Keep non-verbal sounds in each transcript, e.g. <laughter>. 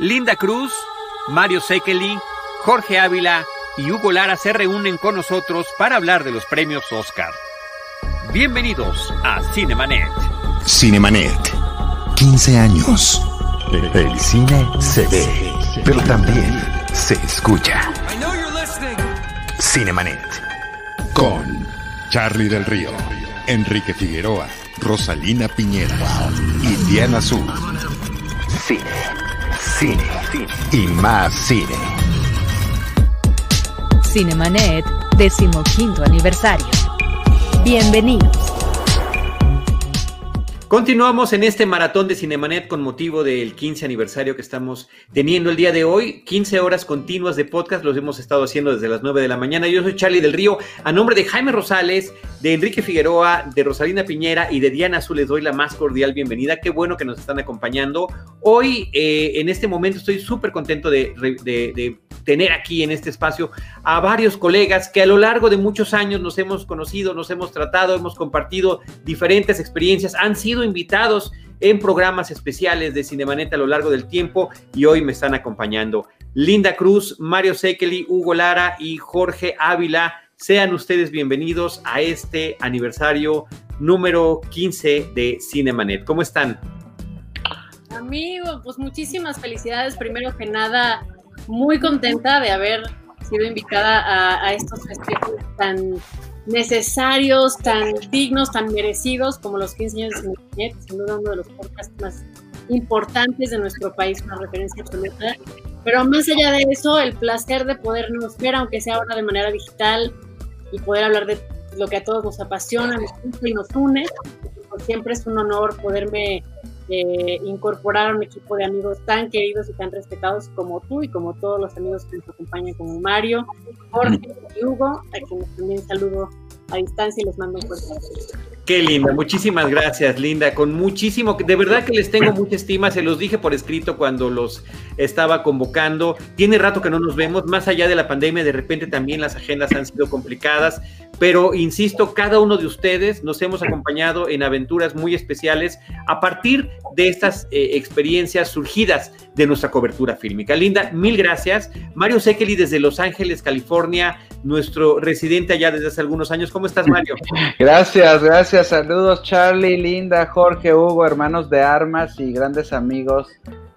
Linda Cruz, Mario Sekeli, Jorge Ávila y Hugo Lara se reúnen con nosotros para hablar de los premios Oscar. Bienvenidos a Cinemanet. Cinemanet. 15 años. El cine se ve, pero también se escucha. Cinemanet. Con Charlie del Río, Enrique Figueroa, Rosalina Piñera y Diana Azul. Cine, cine, y más cine. Cinemanet, decimoquinto aniversario. Bienvenidos. Continuamos en este maratón de Cinemanet con motivo del 15 aniversario que estamos teniendo el día de hoy. 15 horas continuas de podcast, los hemos estado haciendo desde las 9 de la mañana. Yo soy Charlie del Río, a nombre de Jaime Rosales, de Enrique Figueroa, de Rosalina Piñera y de Diana Azul les doy la más cordial bienvenida. Qué bueno que nos están acompañando. Hoy, eh, en este momento, estoy súper contento de, de, de tener aquí en este espacio a varios colegas que a lo largo de muchos años nos hemos conocido, nos hemos tratado, hemos compartido diferentes experiencias, han sido invitados en programas especiales de Cinemanet a lo largo del tiempo y hoy me están acompañando Linda Cruz, Mario Sekeli, Hugo Lara y Jorge Ávila. Sean ustedes bienvenidos a este aniversario número 15 de Cinemanet. ¿Cómo están? Amigo, pues muchísimas felicidades. Primero que nada, muy contenta de haber sido invitada a, estos festejos tan necesarios, tan dignos, tan merecidos como los 15 años de Cinenet, sin duda uno de los podcasts más importantes de nuestro país, una referencia absoluta. Pero más allá de eso, el placer de podernos ver, aunque sea ahora de manera digital, y poder hablar de lo que a todos nos apasiona, nos y nos une. Siempre es un honor poderme eh, incorporar a un equipo de amigos tan queridos y tan respetados como tú y como todos los amigos que nos acompañan, como Mario, Jorge y Hugo, a quienes también saludo a distancia y les mando un fuerte Qué linda, muchísimas gracias, Linda. Con muchísimo, de verdad que les tengo mucha estima, se los dije por escrito cuando los estaba convocando. Tiene rato que no nos vemos, más allá de la pandemia, de repente también las agendas han sido complicadas, pero insisto, cada uno de ustedes nos hemos acompañado en aventuras muy especiales a partir de estas eh, experiencias surgidas de nuestra cobertura fílmica. Linda, mil gracias. Mario Sekeli desde Los Ángeles, California, nuestro residente allá desde hace algunos años. ¿Cómo estás, Mario? <laughs> Gracias, gracias. Saludos, Charlie, Linda, Jorge, Hugo, hermanos de armas y grandes amigos,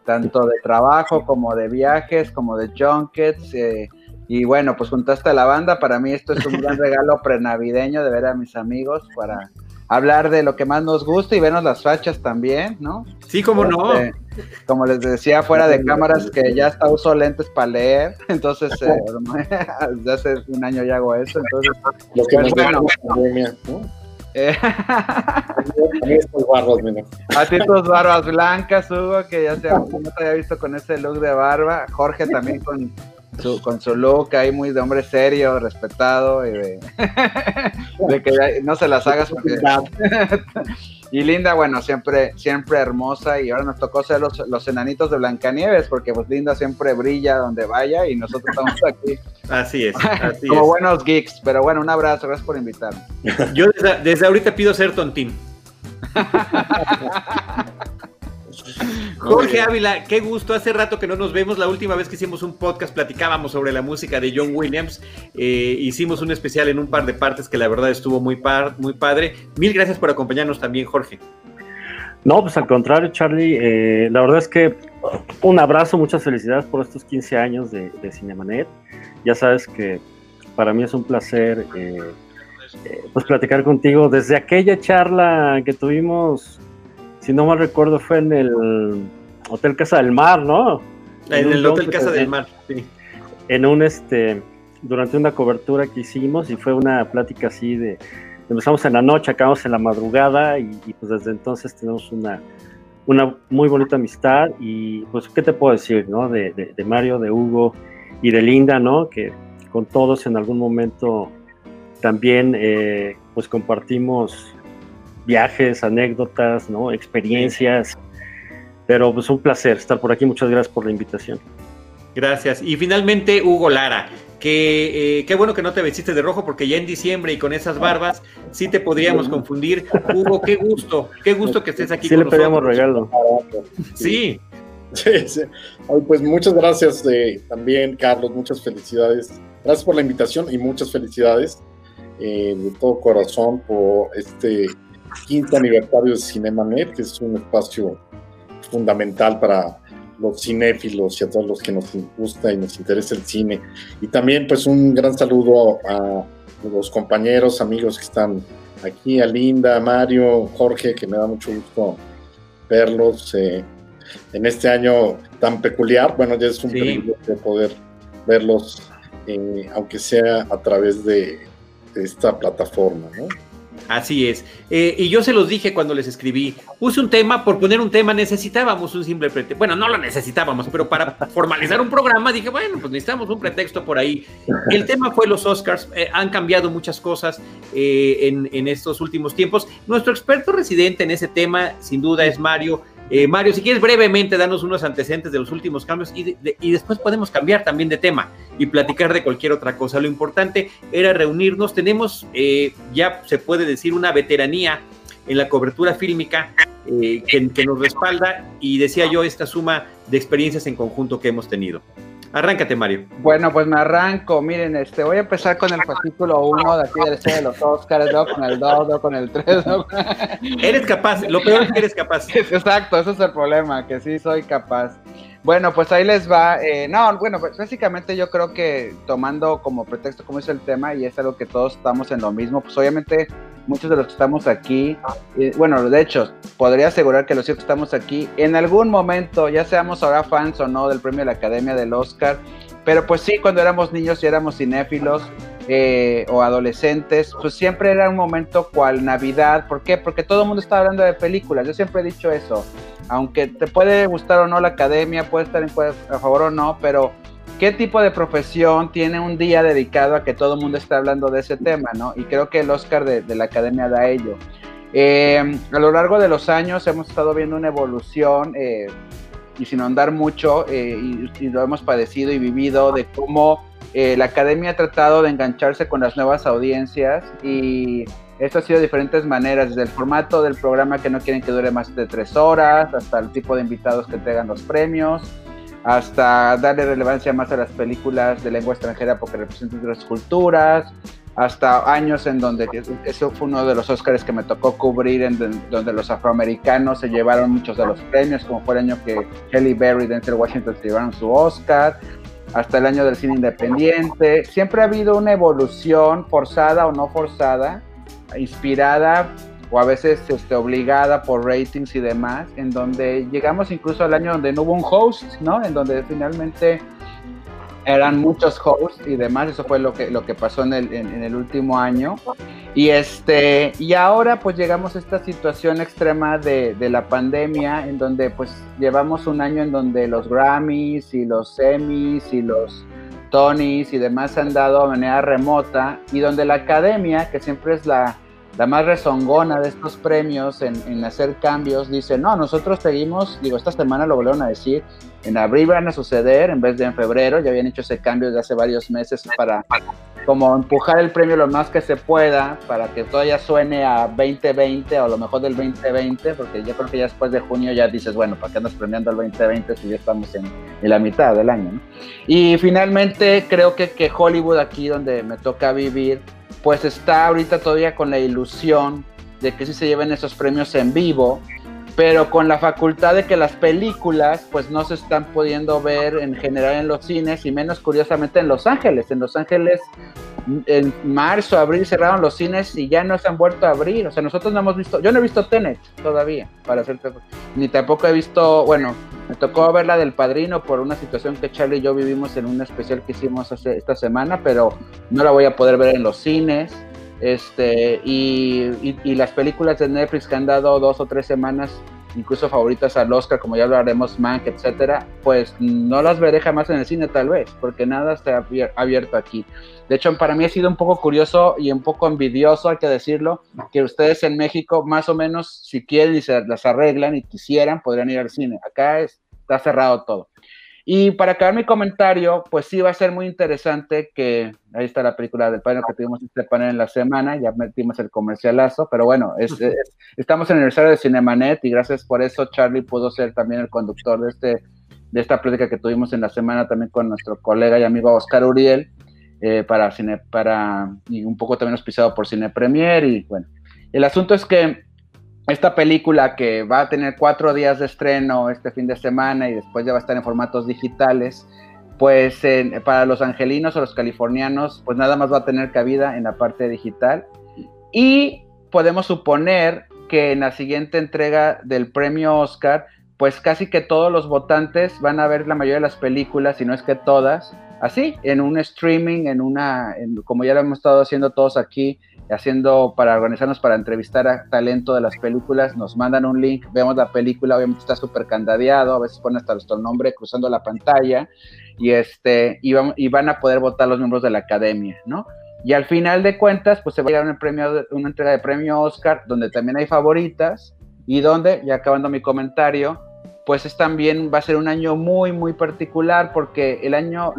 tanto de trabajo como de viajes, como de junkets. Eh, y bueno, pues juntaste a la banda. Para mí esto es un gran <laughs> regalo prenavideño de ver a mis amigos para hablar de lo que más nos gusta y vernos las fachas también, ¿no? Sí, como no. Este, como les decía, fuera de cámaras que ya hasta uso lentes para leer, entonces eh, <laughs> <laughs> desde hace un año ya hago eso, entonces Lo que pues, nos bueno, pandemia, ¿no? eh, A mí estos barbos, mira. a ti tus barbas blancas, Hugo, que ya se no te había visto con ese look de barba, Jorge también con su, con su look ahí muy de hombre serio, respetado, y de, <laughs> de que no se las hagas porque <laughs> Y Linda, bueno, siempre, siempre hermosa y ahora nos tocó ser los, los enanitos de Blancanieves porque pues Linda siempre brilla donde vaya y nosotros estamos aquí Así es, <laughs> así como es. buenos geeks. Pero bueno, un abrazo, gracias por invitarme. Yo desde, desde ahorita pido ser tontín. <coughs> Jorge Ávila, qué gusto. Hace rato que no nos vemos. La última vez que hicimos un podcast platicábamos sobre la música de John Williams. Eh, hicimos un especial en un par de partes que la verdad estuvo muy, par- muy padre. Mil gracias por acompañarnos también, Jorge. No, pues al contrario, Charlie. eh, la verdad es que un abrazo, muchas felicidades por estos 15 años de, de Cinemanet. Ya sabes que para mí es un placer eh, eh, pues platicar contigo desde aquella charla que tuvimos, si no mal recuerdo, fue en el Hotel Casa del Mar, ¿no? En el Hotel Casa del Mar. sí. en un este durante una cobertura que hicimos y fue una plática así de empezamos en la noche, acabamos en la madrugada y, y, pues desde entonces tenemos una, una muy bonita amistad y pues qué te puedo decir, ¿no? De, de, de Mario, de Hugo y de Linda, ¿no? Que con todos en algún momento también eh, pues compartimos viajes, anécdotas, ¿no? Experiencias. Pero pues un placer estar por aquí. Muchas gracias por la invitación. Gracias. Y finalmente, Hugo Lara, que eh, qué bueno que no te vestiste de rojo porque ya en diciembre y con esas barbas sí te podríamos confundir. Hugo, qué gusto, qué gusto que estés aquí Sí con le pedíamos nosotros. regalo. Sí, Sí, sí. Ay, pues muchas gracias eh, también, Carlos, muchas felicidades. Gracias por la invitación y muchas felicidades eh, de todo corazón por este quinto aniversario de CinemaNet, que es un espacio fundamental para los cinéfilos y a todos los que nos gusta y nos interesa el cine. Y también pues un gran saludo a los compañeros, amigos que están aquí, a Linda, a Mario, Jorge, que me da mucho gusto verlos eh, en este año tan peculiar. Bueno, ya es un Sí. privilegio poder verlos, eh, aunque sea a través de, de esta plataforma, ¿no? Así es. Eh, y yo se los dije cuando les escribí. Puse un tema, por poner un tema necesitábamos un simple pretexto. Bueno, no lo necesitábamos, pero para <laughs> formalizar un programa dije, bueno, pues necesitamos un pretexto por ahí. El tema fue los Oscars. Eh, han cambiado muchas cosas eh, en, en estos últimos tiempos. Nuestro experto residente en ese tema, sin duda, es Mario. Eh, Mario, si quieres brevemente danos unos antecedentes de los últimos cambios y, de- y después podemos cambiar también de tema y platicar de cualquier otra cosa. Lo importante era reunirnos. Tenemos, eh, ya se puede decir, una veteranía en la cobertura fílmica eh, que nos respalda y decía yo esta suma de experiencias en conjunto que hemos tenido. Arráncate, Mario. Bueno, pues me arranco. Miren, este, voy a empezar con el fascículo 1 de aquí del C de los Oscars, ¿no? con el 2, ¿no? con el 3. ¿no? Eres capaz, lo peor es que eres capaz. <laughs> Exacto, ese es el problema, que sí soy capaz. Bueno, pues ahí les va. eh, no, bueno, pues básicamente yo creo que tomando como pretexto como es el tema y es algo que todos estamos en lo mismo, pues obviamente muchos de los que estamos aquí, eh, bueno, de hecho, podría asegurar que los que estamos aquí, en algún momento, ya seamos ahora fans o no del premio de la Academia del Oscar, pero pues sí, cuando éramos niños y éramos cinéfilos eh, o adolescentes, pues siempre era un momento cual Navidad. ¿Por qué? Porque todo el mundo está hablando de películas. Yo siempre he dicho eso. Aunque te puede gustar o no la academia, puede estar en, a favor o no, pero ¿qué tipo de profesión tiene un día dedicado a que todo el mundo esté hablando de ese tema, no? Y creo que el Oscar de, de la academia da ello. Eh, a lo largo de los años hemos estado viendo una evolución eh, y sin ahondar mucho, eh, y, y, lo hemos padecido y vivido, de cómo eh, la academia ha tratado de engancharse con las nuevas audiencias y esto ha sido de diferentes maneras, desde el formato del programa que no quieren que dure más de tres horas, hasta el tipo de invitados que traigan los premios, hasta darle relevancia más a las películas de lengua extranjera porque representan otras culturas, hasta años en donde eso fue uno de los Oscars que me tocó cubrir, en donde los afroamericanos se llevaron muchos de los premios, como fue el año que Kelly Berry Denzel Washington se llevaron su Oscar, hasta el año del cine independiente. Siempre ha habido una evolución forzada o no forzada, inspirada o a veces este, obligada por ratings y demás, en donde llegamos incluso al año donde no hubo un host, ¿no? En donde finalmente eran muchos hosts y demás, eso fue lo que, lo que pasó en el, en, en el último año. Y, este, y ahora pues llegamos a esta situación extrema de, de, la pandemia, en donde pues llevamos un año en donde los Grammys y los Emmys y los Tonys y demás han dado de manera remota y donde la academia, que siempre es la, la más rezongona de estos premios en, en, hacer cambios, dice, no, nosotros seguimos, digo, esta semana lo volvieron a decir, en abril van a suceder en vez de en febrero, ya habían hecho ese cambio desde hace varios meses para como empujar el premio lo más que se pueda, para que todavía suene a 2020 o lo mejor del 2020, porque yo creo que ya después de junio ya dices, bueno, ¿para qué andas premiando el 2020 si ya estamos en, en la mitad del año? Y finalmente creo que, que Hollywood aquí donde me toca vivir, pues está ahorita todavía con la ilusión de que sí se lleven esos premios en vivo, pero con la facultad de que las películas pues no se están pudiendo ver en general en los cines y menos curiosamente en Los Ángeles. En Los Ángeles en marzo, abril cerraron los cines y ya no se han vuelto a abrir. O sea, nosotros no hemos visto, yo no he visto Tenet todavía, para hacerte, ni tampoco he visto, bueno, me tocó ver la del Padrino por una situación que Charlie y yo vivimos en un especial que hicimos hace, esta semana, pero no la voy a poder ver en los cines. Este, y, y, las películas de Netflix que han dado dos o tres semanas, incluso favoritas al Oscar, como ya hablaremos, Mank, etcétera, pues no las veré jamás en el cine, tal vez, porque nada está abierto aquí. De hecho, para mí ha sido un poco curioso y un poco envidioso, hay que decirlo, que ustedes en México, más o menos, si quieren y se las arreglan y quisieran, podrían ir al cine. Acá es, está cerrado todo. Y para acabar mi comentario, pues sí va a ser muy interesante que, ahí está la película del panel que tuvimos este panel en la semana, ya metimos el comercialazo, pero bueno, es, es, estamos en el aniversario de Cinemanet y gracias por eso Charlie pudo ser también el conductor de este de esta plática que tuvimos en la semana también con nuestro colega y amigo Oscar Uriel, eh, para cine, para, y un poco también auspiciado por Cine Premier, y bueno, el asunto es que esta película que va a tener cuatro días de estreno este fin de semana y después ya va a estar en formatos digitales, pues para los angelinos o los californianos, pues nada más va a tener cabida en la parte digital. Y podemos suponer que en la siguiente entrega del premio Oscar, pues casi que todos los votantes van a ver la mayoría de las películas, si no es que todas, así, en un streaming, en una, como ya lo hemos estado haciendo todos aquí, haciendo para organizarnos para entrevistar a talento de las películas, nos mandan un link, vemos la película, obviamente está súper candadeado, a veces ponen hasta nuestro nombre cruzando la pantalla y, este, y, y van a poder votar los miembros de la academia, ¿no? Y al final de cuentas, pues se va a dar un premio, una entrega de premio Oscar, donde también hay favoritas y donde, ya acabando mi comentario, pues es también va a ser un año muy, muy particular porque el año,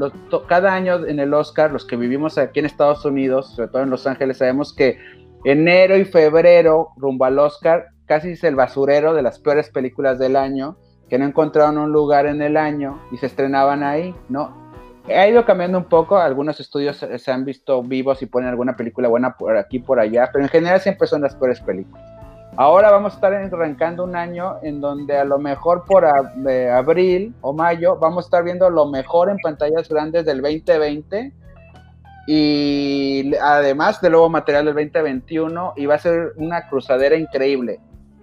cada año en el Oscar, los que vivimos aquí en Estados Unidos, sobre todo en Los Ángeles, sabemos que enero y febrero, rumbo al Oscar, casi es el basurero de las peores películas del año, que no encontraron un lugar en el año y se estrenaban ahí, ¿no? Ha ido cambiando un poco, algunos estudios se han visto vivos y ponen alguna película buena por aquí, por allá, pero en general siempre son las peores películas. Ahora vamos a estar arrancando un año en donde a lo mejor por abril o mayo vamos a estar viendo lo mejor en pantallas grandes del 2020 y además de nuevo material del 2021 y va a ser una cruzadera increíble.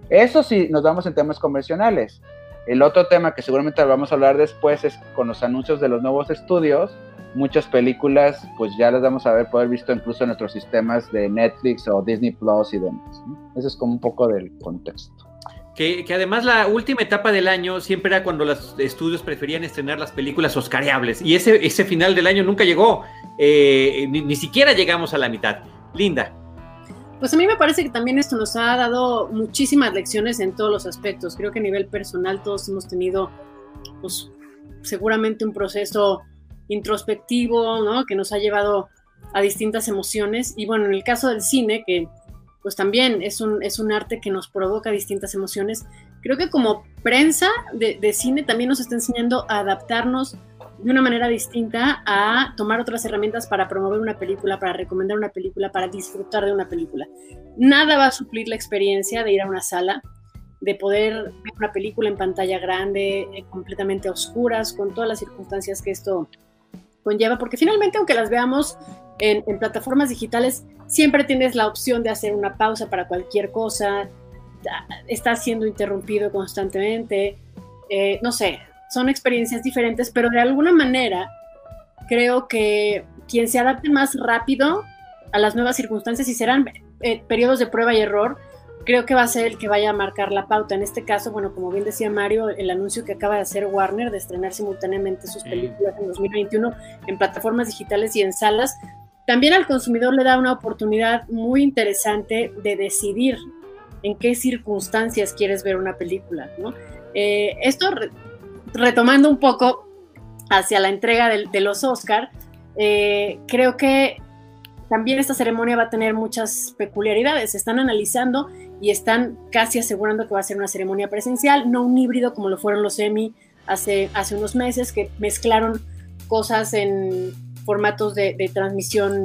Eso sí, nos vamos en temas convencionales. El otro tema que seguramente vamos a hablar después es con los anuncios de los nuevos estudios muchas películas pues ya las vamos a ver poder visto incluso en nuestros sistemas de Netflix o Disney Plus y demás. Eso es como un poco del contexto. Que, además la última etapa del año siempre era cuando los estudios preferían estrenar las películas oscariables y ese, ese final del año nunca llegó, eh, ni, ni siquiera llegamos a la mitad. Linda. Pues a mí me parece que también esto nos ha dado muchísimas lecciones en todos los aspectos. Creo que a nivel personal todos hemos tenido pues, seguramente un proceso introspectivo, ¿no? Que nos ha llevado a distintas emociones. Y bueno, en el caso del cine, que pues también es un, es un arte que nos provoca distintas emociones, creo que como prensa de, de cine también nos está enseñando a adaptarnos de una manera distinta a tomar otras herramientas para promover una película, para recomendar una película, para disfrutar de una película. Nada va a suplir la experiencia de ir a una sala, de poder ver una película en pantalla grande, eh, completamente a oscuras, con todas las circunstancias que esto conlleva, porque finalmente aunque las veamos en, plataformas digitales, siempre tienes la opción de hacer una pausa para cualquier cosa, estás siendo interrumpido constantemente, eh, no sé, son experiencias diferentes, pero de alguna manera creo que quien se adapte más rápido a las nuevas circunstancias y serán eh, periodos de prueba y error, creo que va a ser el que vaya a marcar la pauta. En este caso, bueno, como bien decía Mario, el anuncio que acaba de hacer Warner de estrenar simultáneamente sus películas en 2021 en plataformas digitales y en salas, también al consumidor le da una oportunidad muy interesante de decidir en qué circunstancias quieres ver una película, ¿no? Eh, esto retomando un poco hacia la entrega de, los Oscar, eh, creo que también esta ceremonia va a tener muchas peculiaridades. Se están analizando y están casi asegurando que va a ser una ceremonia presencial, no un híbrido como lo fueron los Emmy hace, hace unos meses, que mezclaron cosas en formatos de, transmisión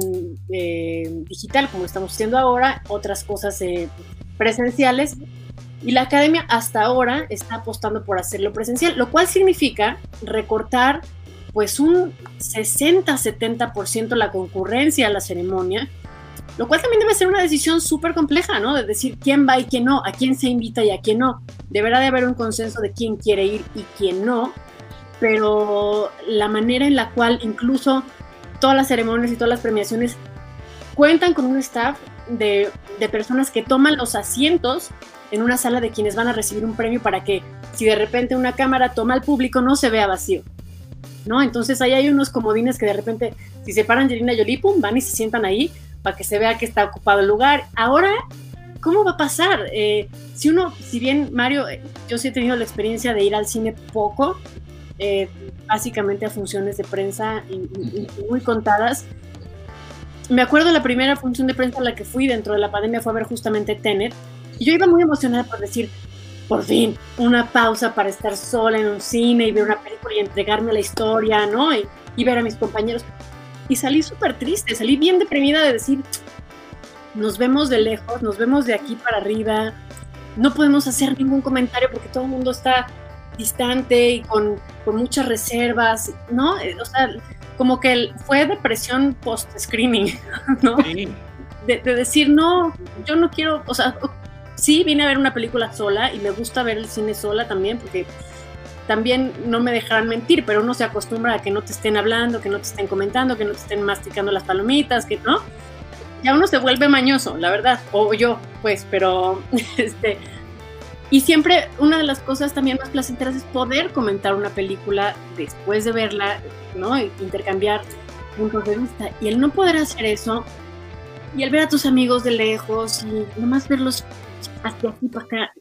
eh, digital, como estamos haciendo ahora, otras cosas eh, presenciales. Y la academia hasta ahora está apostando por hacerlo presencial, lo cual significa recortar pues un 60-70% la concurrencia a la ceremonia, lo cual también debe ser una decisión súper compleja, ¿no? De decir quién va y quién no, a quién se invita y a quién no. Deberá de haber un consenso de quién quiere ir y quién no, pero la manera en la cual incluso todas las ceremonias y todas las premiaciones cuentan con un staff de, de personas que toman los asientos en una sala de quienes van a recibir un premio para que si de repente una cámara toma al público no se vea vacío. ¿no? Entonces ahí hay unos comodines que de repente, si se paran Angelina Jolie, pum, van y se sientan ahí para que se vea que está ocupado el lugar. Ahora, ¿cómo va a pasar? Eh, si uno, si bien Mario, eh, yo sí he tenido la experiencia de ir al cine poco, eh, básicamente a funciones de prensa muy contadas. Me acuerdo la primera función de prensa a la que fui dentro de la pandemia fue a ver justamente Tenet. Y yo iba muy emocionada por decir, por fin, una pausa para estar sola en un cine y ver una película y entregarme a la historia, ¿no? Y, y ver a mis compañeros. Y salí súper triste, salí bien deprimida de decir, nos vemos de lejos, nos vemos de aquí para arriba, no podemos hacer ningún comentario porque todo el mundo está distante y con, con muchas reservas, ¿no? O sea, como que fue depresión post-screening, <laughs> ¿no? Sí. De, de, decir, no, yo no quiero, o sea, sí vine a ver una película sola y me gusta ver el cine sola también porque también no me dejarán mentir, pero uno se acostumbra a que no te estén hablando, que no te estén comentando, que no te estén masticando las palomitas, que no. Ya uno se vuelve mañoso, la verdad, o yo, pues, pero <laughs> este, y siempre una de las cosas también más placenteras es poder comentar una película después de verla, ¿no? Intercambiar puntos de vista. Y el no poder hacer eso, y el ver a tus amigos de lejos, y nomás verlos hacia aquí para acá,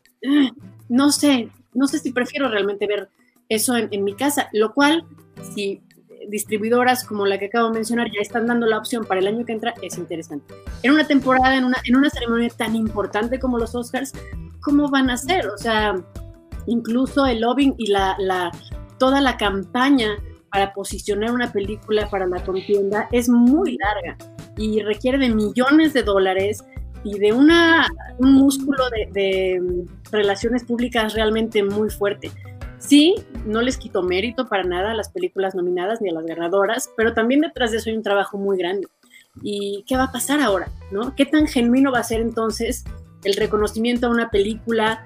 no sé, no sé si prefiero realmente ver eso en, mi casa, lo cual, si distribuidoras como la que acabo de mencionar ya están dando la opción para el año que entra, es interesante. En una temporada, en una, en una ceremonia tan importante como los Oscars, ¿cómo van a ser? O sea, incluso el lobbying y la, la, toda la campaña para posicionar una película para la contienda es muy larga y requiere de millones de dólares y de una, un músculo de, relaciones públicas realmente muy fuerte. Sí, no les quito mérito para nada a las películas nominadas ni a las ganadoras, pero también detrás de eso hay un trabajo muy grande. ¿Y qué va a pasar ahora? ¿no? ¿Qué tan genuino va a ser entonces el reconocimiento a una película?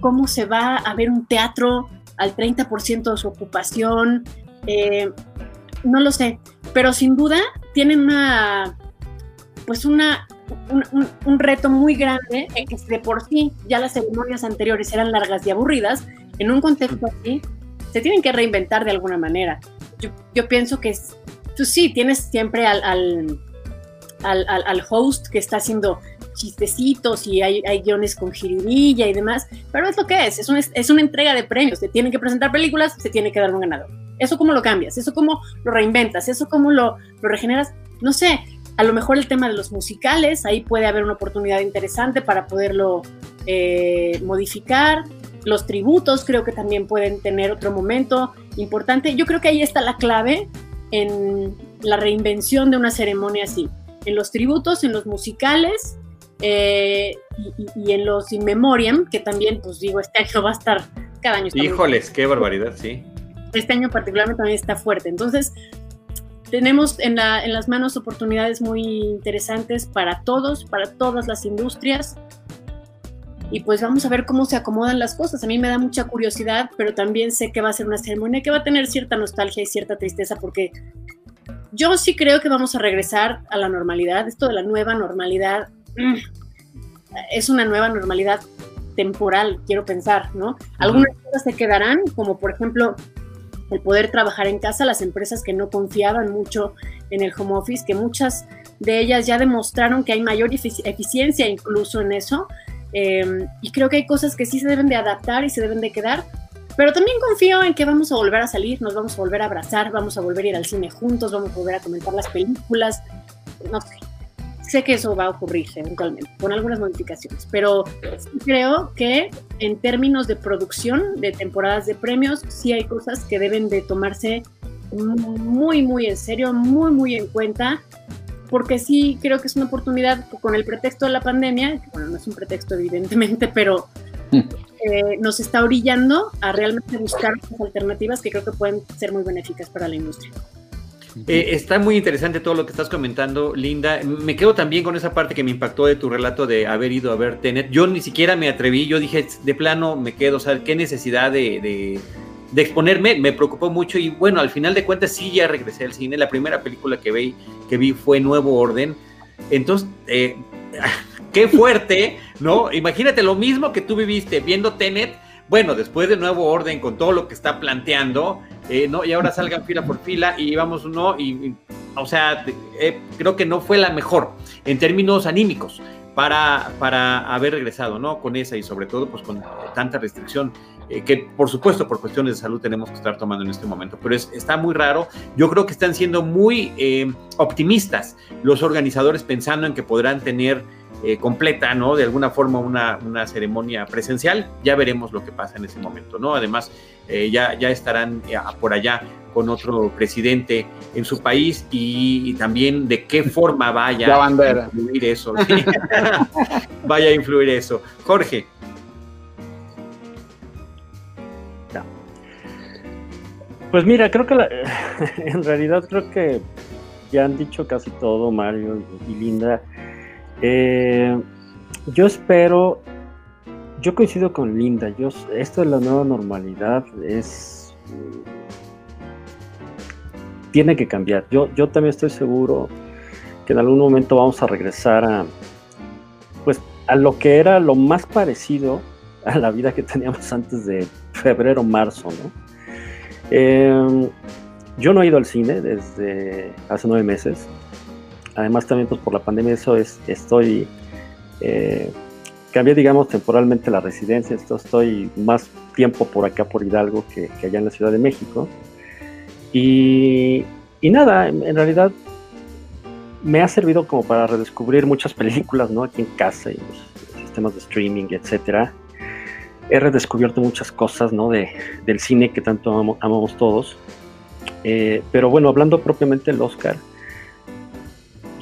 ¿Cómo se va a ver un teatro al 30% de su ocupación? Eh, no lo sé, pero sin duda tienen una, pues una, un, un, un, reto muy grande en que de por sí ya las ceremonias anteriores eran largas y aburridas, en un contexto así, se tienen que reinventar de alguna manera. Yo, pienso que tú sí tienes siempre al, al, al, host que está haciendo chistecitos y hay, hay guiones con jiribilla y demás, pero es lo que es, es una, es una entrega de premios, se tienen que presentar películas, se tiene que dar un ganador. Eso cómo lo cambias, eso cómo lo reinventas, eso cómo lo, lo regeneras, no sé, a lo mejor el tema de los musicales, ahí puede haber una oportunidad interesante para poderlo eh, modificar. Los tributos creo que también pueden tener otro momento importante. Yo creo que ahí está la clave en la reinvención de una ceremonia así. En los tributos, en los musicales eh, y, y, en los in memoriam, que también, pues digo, este año va a estar, cada año Híjoles, qué barbaridad, sí. Este año particularmente también está fuerte. Entonces, tenemos en, la, en las manos oportunidades muy interesantes para todos, para todas las industrias. Y pues vamos a ver cómo se acomodan las cosas. A mí me da mucha curiosidad, pero también sé que va a ser una ceremonia que va a tener cierta nostalgia y cierta tristeza porque yo sí creo que vamos a regresar a la normalidad. Esto de la nueva normalidad mm, es una nueva normalidad temporal, quiero pensar, ¿no? Algunas cosas se quedarán, como por ejemplo el poder trabajar en casa, las empresas que no confiaban mucho en el home office, que muchas de ellas ya demostraron que hay mayor efic eficiencia incluso en eso. Eh, y creo que hay cosas que sí se deben de adaptar y se deben de quedar, pero también confío en que vamos a volver a salir, nos vamos a volver a abrazar, vamos a volver a ir al cine juntos, vamos a volver a comentar las películas, no sé. Sé que eso va a ocurrir eventualmente, con algunas modificaciones, pero creo que en términos de producción de temporadas de premios, sí hay cosas que deben de tomarse muy, muy en serio, muy, muy en cuenta, porque sí creo que es una oportunidad con el pretexto de la pandemia, que bueno, no es un pretexto evidentemente, pero <laughs> eh, nos está orillando a realmente buscar alternativas que creo que pueden ser muy benéficas para la industria. Eh, está muy interesante todo lo que estás comentando, Linda. Me quedo también con esa parte que me impactó de tu relato de haber ido a ver Tenet. Yo ni siquiera me atreví, yo dije, de plano me quedo, o sea, qué necesidad de, de, de, exponerme, me preocupó mucho y bueno, al final de cuentas sí ya regresé al cine. La primera película que vi, que vi fue Nuevo Orden. Entonces, eh, <laughs> qué fuerte, ¿no? Imagínate lo mismo que tú viviste viendo Tenet bueno, después de nuevo orden con todo lo que está planteando, eh, ¿no? Y ahora <laughs> salgan fila por fila y vamos, ¿no? Y, y o sea, eh, creo que no fue la mejor en términos anímicos para, para haber regresado, ¿no? Con esa y sobre todo, pues con tanta restricción. Eh, que por supuesto por cuestiones de salud tenemos que estar tomando en este momento, pero es, está muy raro. Yo creo que están siendo muy eh, optimistas los organizadores pensando en que podrán tener eh, completa, ¿no? De alguna forma una, una, ceremonia presencial, ya veremos lo que pasa en ese momento, ¿no? Además, eh, ya, ya estarán eh, por allá con otro presidente en su país y, también de qué forma vaya a influir eso. <laughs> vaya a influir eso. Jorge. Pues mira, creo que <laughs> en realidad creo que ya han dicho casi todo Mario y Linda. Eh, yo espero, yo coincido con Linda, esto de la nueva normalidad es... Tiene que cambiar. Yo, yo también estoy seguro que en algún momento vamos a regresar a, pues, a lo que era lo más parecido a la vida que teníamos antes de febrero, marzo, ¿no? Em, yo no he ido al cine desde hace nueve meses. Además también pues por la pandemia eso es, estoy, eh, cambié digamos temporalmente la residencia, estoy más tiempo por acá por Hidalgo que, allá en la Ciudad de México. Y, nada, en, realidad me ha servido como para redescubrir muchas <laughs> películas, ¿no? Aquí en casa y los sistemas de streaming, etcétera he redescubierto muchas cosas ¿no? de, del cine que tanto amamos todos. Eh, pero bueno, hablando propiamente del Oscar,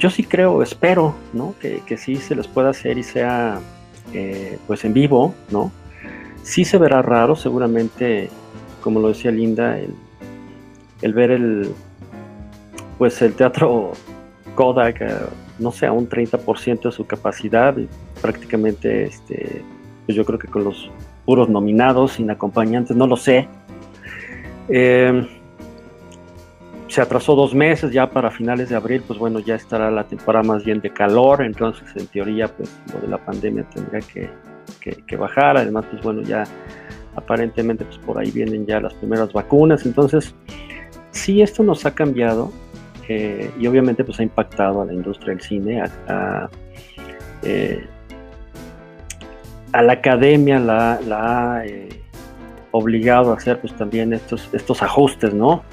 yo sí creo, espero, ¿no? Que, que sí se les pueda hacer y sea eh, pues en vivo, ¿no? Sí se verá raro, seguramente, como lo decía Linda, el, ver el pues el teatro Kodak, eh, no sé, a un 30% de su capacidad, prácticamente este, pues yo creo que con los puros nominados, sin acompañantes, no lo sé. Eh, se atrasó dos meses, ya para finales de abril, pues bueno, ya estará la temporada más bien de calor, entonces en teoría, pues lo de la pandemia tendría que, que, bajar, además, pues bueno, ya aparentemente, pues por ahí vienen ya las primeras vacunas, entonces, sí, esto nos ha cambiado eh, y obviamente pues ha impactado a la industria del cine, a, eh, a la academia la, ha eh, obligado a hacer pues también estos, estos ajustes, ¿no?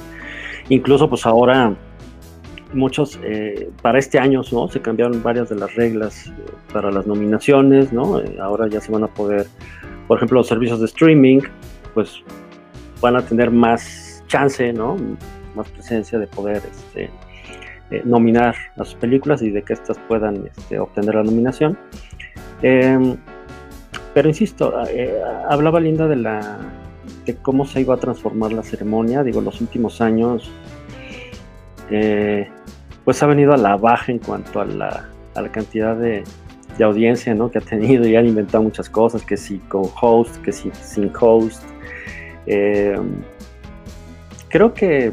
Incluso pues ahora muchos, eh, para este año, ¿no? Se cambiaron varias de las reglas eh, para las nominaciones, ¿no? ahora ya se van a poder, por ejemplo, los servicios de streaming, pues van a tener más chance, ¿no? Más presencia de poder este, nominar a sus películas y de que éstas puedan este, obtener la nominación. Em, pero insisto, eh, hablaba Linda de la cómo se iba a transformar la ceremonia. Digo, los últimos años, eh, pues ha venido a la baja en cuanto a la, cantidad de, de, audiencia ¿no? que ha tenido y han inventado muchas cosas, que si con host, que si sin host. Eh, creo que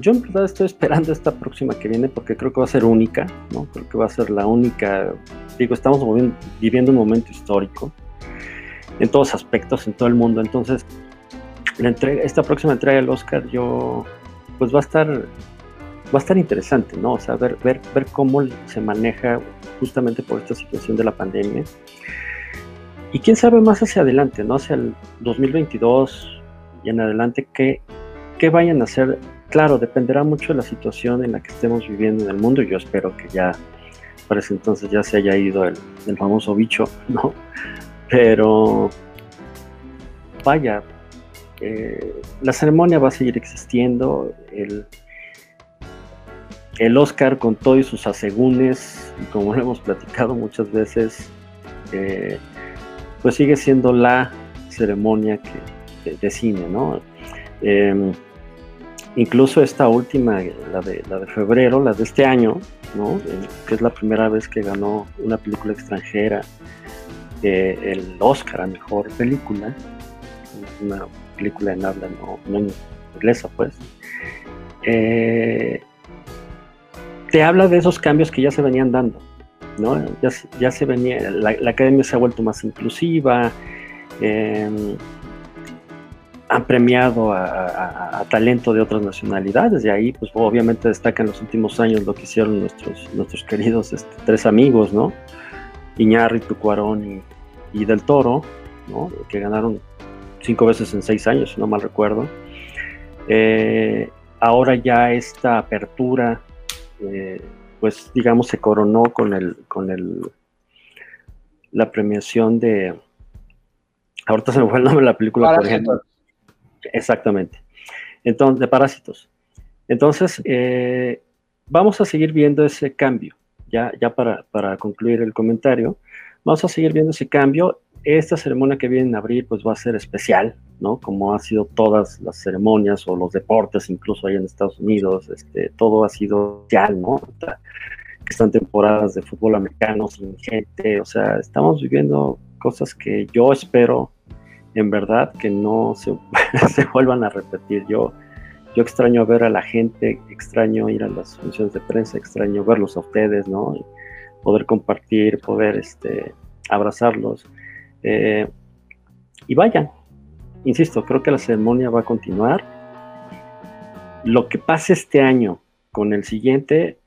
yo en verdad estoy esperando esta próxima que viene porque creo que va a ser única, ¿no? Creo que va a ser la única digo, estamos viviendo un momento histórico en todos aspectos, en todo el mundo. Entonces, la entrega, esta próxima entrega del Oscar, yo, pues va a estar, va a estar interesante, ¿no? O sea, ver, ver, ver cómo se maneja justamente por esta situación de la pandemia. Y quién sabe más hacia adelante, ¿no? Hacia el 2022 y en adelante, qué, qué vayan a hacer. Claro, dependerá mucho de la situación en la que estemos viviendo en el mundo. Yo espero que ya para ese entonces ya se haya ido el, famoso bicho, ¿no? Pero vaya, eh, la ceremonia va a seguir existiendo, el, el Oscar con todos sus asegúnes, como lo hemos platicado muchas veces, eh, pues sigue siendo la ceremonia de, cine, ¿no? Em, incluso esta última, la de, la de febrero, la de este año, ¿no? que es la primera vez que ganó una película extranjera eh, el Oscar a Mejor Película, una película en habla no, inglesa, pues. Eh, te habla de esos cambios que ya se venían dando, ¿no? Ya, se venía, la, academia se ha vuelto más inclusiva, em, han premiado a, talento de otras nacionalidades y ahí pues obviamente destaca en los últimos años lo que hicieron nuestros, nuestros queridos este, tres amigos, ¿no? Iñárritu, Cuarón y, Del Toro, ¿no? Que ganaron cinco veces en seis años, si no mal recuerdo. Eh, ahora ya esta apertura, eh, pues digamos, se coronó con el, con el la premiación de... Ahorita se me fue el nombre de la película, por ejemplo. Exactamente. Entonces, de Parásitos. Entonces, eh, vamos a seguir viendo ese cambio. Ya, ya para, concluir el comentario, vamos a seguir viendo ese cambio. Esta ceremonia que viene en abril, pues va a ser especial, ¿no? Como ha sido todas las ceremonias o los deportes, incluso ahí en Estados Unidos, este, todo ha sido especial, ¿no? Están temporadas de fútbol americano sin gente, o sea, estamos viviendo cosas que yo espero en verdad que no se, <laughs> se vuelvan a repetir. Yo, yo extraño ver a la gente, extraño ir a las funciones de prensa, extraño verlos a ustedes, ¿no? poder compartir, poder este, abrazarlos. Eh, y vayan, insisto, creo que la ceremonia va a continuar. Lo que pase este año con el siguiente,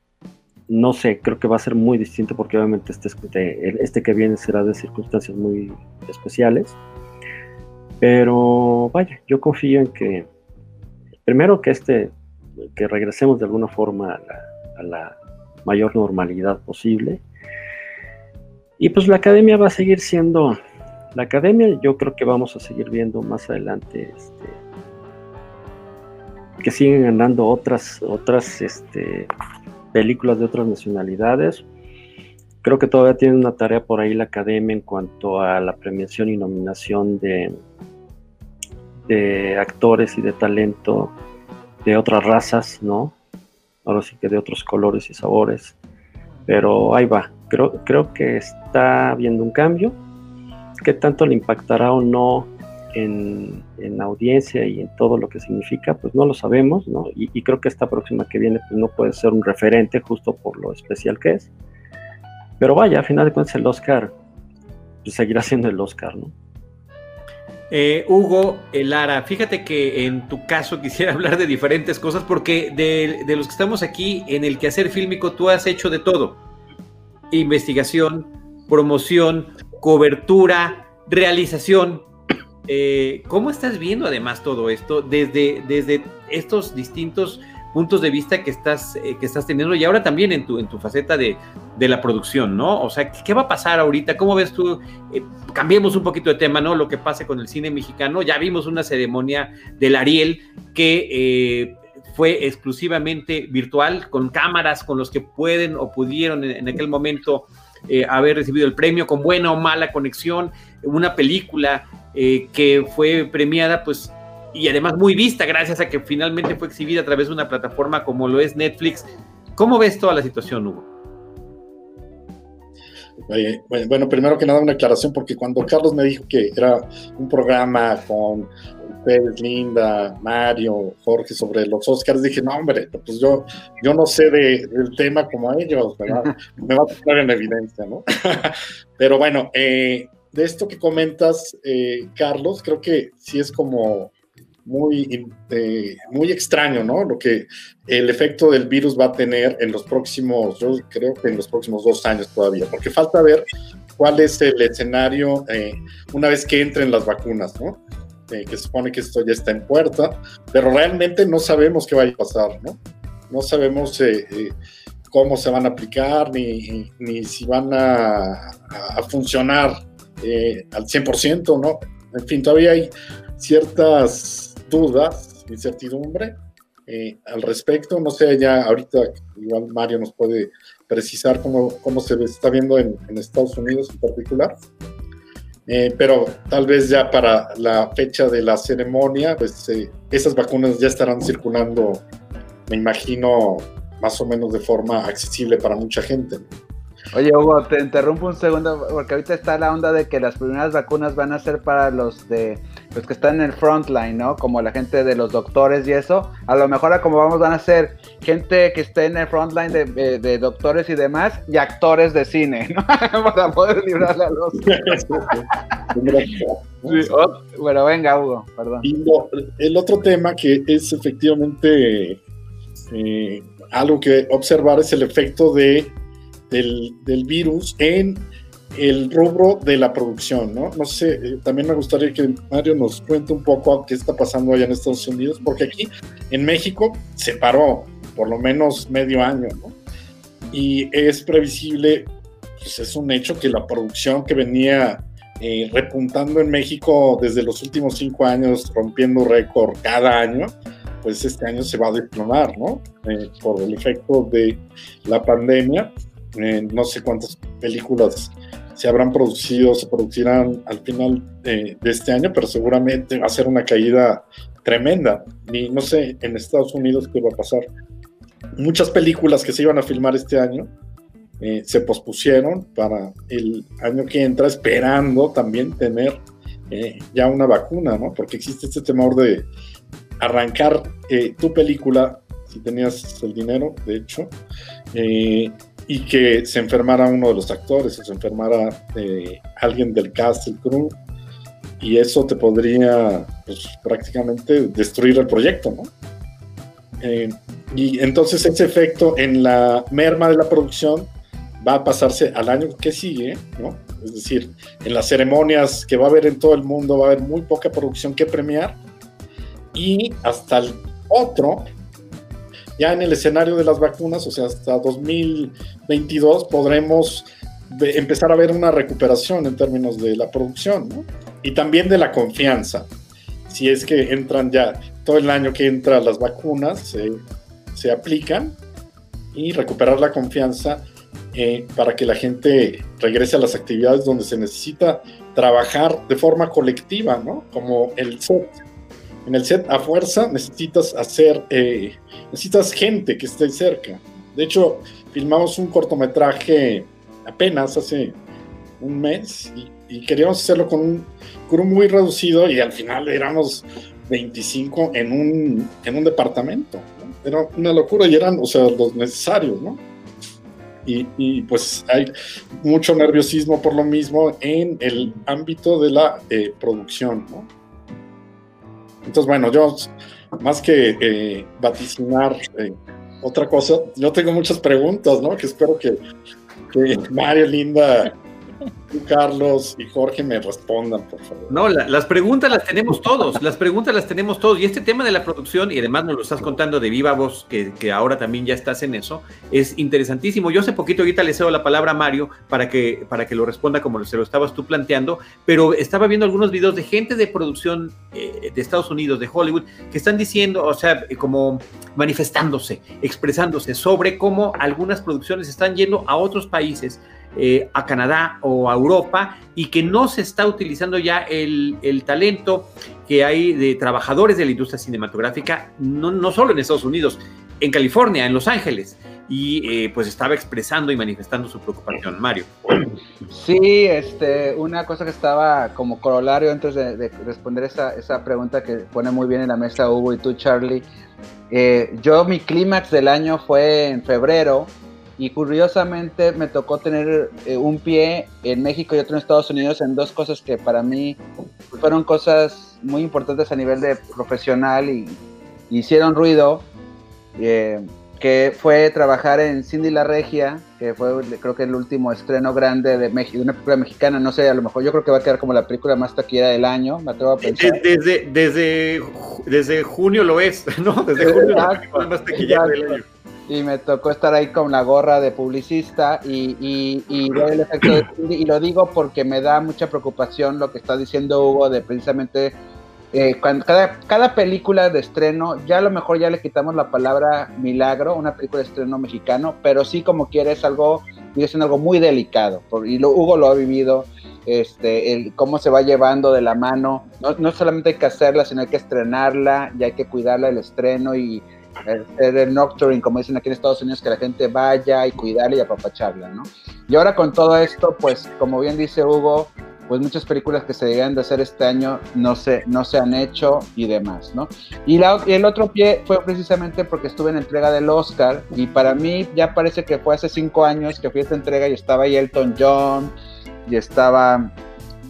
no sé, creo que va a ser muy distinto porque obviamente este, este que viene será de circunstancias muy especiales. Pero vaya, yo confío en que, primero que este, que regresemos de alguna forma a la, mayor normalidad posible. Y pues la academia va a seguir siendo, la academia yo creo que vamos a seguir viendo más adelante este, que siguen ganando otras, otras este, películas de otras nacionalidades. Creo que todavía tiene una tarea por ahí la academia en cuanto a la premiación y nominación de, de actores y de talento de otras razas, ¿no? Ahora sí que de otros colores y sabores. Pero ahí va. Creo, creo que está habiendo un cambio. ¿Qué tanto le impactará o no en, en, audiencia y en todo lo que significa? Pues no lo sabemos, ¿no? Y, creo que esta próxima que viene pues no puede ser un referente justo por lo especial que es. Pero vaya, a final de cuentas el Oscar pues seguirá siendo el Oscar, ¿no? Eh, Hugo Lara, fíjate que en tu caso <laughs> quisiera hablar de diferentes cosas porque de, los que estamos aquí en el quehacer fílmico tú has hecho de todo. Investigación, promoción, cobertura, realización. Eh, ¿Cómo estás viendo además todo esto desde, desde estos distintos puntos de vista que estás, eh, que estás teniendo y ahora también en tu, en tu faceta de, la producción, ¿no? O sea, ¿qué, va a pasar ahorita? ¿Cómo ves tú? Eh, cambiemos un poquito de tema, ¿no? Lo que pase con el cine mexicano. Ya vimos una ceremonia del Ariel que eh, fue exclusivamente virtual, con cámaras, con los que pueden o pudieron en, aquel momento haber recibido el premio, con buena o mala conexión, una película que fue premiada, pues y además muy vista gracias a que finalmente fue exhibida a través de una plataforma como lo es Netflix. ¿Cómo ves toda la situación, Hugo? bueno, primero que nada una aclaración, porque cuando Carlos me dijo que era un programa con ustedes, Linda, Mario, Jorge, sobre los Oscars, dije, no, hombre, pues yo, yo no sé del tema como ellos, ¿verdad? <laughs> me va a poner en evidencia, ¿no? <laughs> Pero bueno, eh, de esto que comentas, eh, Carlos, creo que sí es como muy, eh, muy extraño, ¿no? Lo que el efecto del virus va a tener en los próximos, yo creo que en los próximos dos años todavía, porque falta ver cuál es el escenario eh, una vez que entren las vacunas, ¿no? Eh, que se supone que esto ya está en puerta, pero realmente no sabemos qué va a pasar, ¿no? No sabemos cómo se van a aplicar ni, ni si van a, funcionar al 100%, ¿no? En fin, todavía hay ciertas dudas, incertidumbre eh, al respecto. No sé, ya ahorita igual Mario nos puede precisar cómo, cómo se está viendo en, Estados Unidos en particular. Eh, pero tal vez ya para la fecha de la ceremonia, pues eh, esas vacunas ya estarán circulando, me imagino, más o menos de forma accesible para mucha gente. Oye, Hugo, te interrumpo un segundo porque ahorita está la onda de que las primeras vacunas van a ser para los de los que están en el frontline, ¿no? Como la gente de los doctores y eso. A lo mejor a como vamos van a ser gente que esté en el frontline de, de, doctores y demás y actores de cine, ¿no? <laughs> para poder librar a los. bueno, venga, Hugo, perdón. Y el otro tema que es efectivamente eh, algo que observar es el efecto de del, virus en el rubro de la producción, ¿no? No sé, eh, también me gustaría que Mario nos cuente un poco qué está pasando allá en Estados Unidos, porque aquí en México se paró por lo menos medio año, ¿no? Y es previsible pues es un hecho que la producción que venía eh, repuntando en México desde los últimos cinco años, rompiendo récord cada año, pues este año se va a desplomar, ¿no? Eh, por el efecto de la pandemia. No sé cuántas películas se habrán producido, se producirán al final de este año, pero seguramente va a ser una caída tremenda. Y no sé en Estados Unidos qué va a pasar. Muchas películas que se iban a filmar este año eh, se pospusieron para el año que entra, esperando también tener eh, ya una vacuna, ¿no? Porque existe este temor de arrancar eh, tu película, si tenías el dinero, de hecho, y que se enfermara uno de los actores o se enfermara alguien del cast, el crew, y eso te podría pues, prácticamente destruir el proyecto, ¿no? y entonces ese efecto en la merma de la producción va a pasarse al año que sigue, ¿no? Es decir, en las ceremonias que va a haber en todo el mundo va a haber muy poca producción que premiar y hasta el otro, ya en el escenario de las vacunas, o sea, hasta 2022 podremos empezar a ver una recuperación en términos de la producción, ¿no? Y también de la confianza. Si es que entran ya todo el año que entran las vacunas, se, se aplican y recuperar la confianza eh, para que la gente regrese a las actividades donde se necesita trabajar de forma colectiva, ¿no? Como el set. En el set a fuerza necesitas hacer, eh, necesitas gente que esté cerca. De hecho, filmamos un cortometraje apenas hace un mes y, queríamos hacerlo con un crew muy reducido y al final éramos 25 en un, en un departamento. Era una locura y eran, o sea, los necesarios, ¿no? y, pues hay mucho nerviosismo por lo mismo en el ámbito de la eh, producción. ¿no? Entonces, bueno, yo más que eh, vaticinar eh, otra cosa, yo tengo muchas preguntas, ¿no? Que espero que, que Mario Linda Carlos y Jorge me respondan, por favor. No, las preguntas las tenemos todos, las preguntas las tenemos todos. Y este tema de la producción, y además nos lo estás contando de viva voz, que, ahora también ya estás en eso, es interesantísimo. Yo hace poquito ahorita le cedo la palabra a Mario para que, para que lo responda como se lo estabas tú planteando, pero estaba viendo algunos videos de gente de producción eh, de Estados Unidos, de Hollywood, que están diciendo, o sea, como manifestándose, expresándose sobre cómo algunas producciones están yendo a otros países eh, a Canadá o a Europa y que no se está utilizando ya el, talento que hay de trabajadores de la industria cinematográfica, no, no solo en Estados Unidos, en California, en Los Ángeles. Y eh, pues estaba expresando y manifestando su preocupación, Mario. Sí, este, una cosa que estaba como corolario antes de, responder esa, esa, pregunta que pone muy bien en la mesa Hugo y tú, Charlie. Eh, yo, mi clímax del año fue en febrero, y curiosamente me tocó tener eh, un pie en México y otro en Estados Unidos en dos cosas que para mí fueron cosas muy importantes a nivel de profesional y, hicieron ruido, eh, que fue trabajar en Cindy la Regia, que fue creo que el último estreno grande de, México, de una película mexicana, no sé, a lo mejor yo creo que va a quedar como la película más taquillera del año, me atrevo a pensar. Desde, desde, desde junio lo es, <laughs> ¿no? Desde junio la más taquillera del año y me tocó estar ahí con la gorra de publicista y, y, ver el efecto de y lo digo porque me da mucha preocupación lo que está diciendo Hugo de precisamente eh, cuando cada, cada película de estreno, ya a lo mejor ya le quitamos la palabra milagro, una película de estreno mexicano, pero sí como quiere es algo, es algo muy delicado, y lo, Hugo lo ha vivido, este, el, cómo se va llevando de la mano, no, no solamente hay que hacerla, sino hay que estrenarla, y hay que cuidarla el estreno y el, el nocturne, como dicen aquí en Estados Unidos, que la gente vaya y cuidarla y apapacharla, ¿no? Y ahora con todo esto, pues como bien dice Hugo, pues muchas películas que se debían de hacer este año no se, no se han hecho y demás, ¿no? Y, y el otro pie fue precisamente porque estuve en la entrega del Oscar y para mí ya parece que fue hace cinco años que fui a esta entrega y estaba ahí Elton John y estaba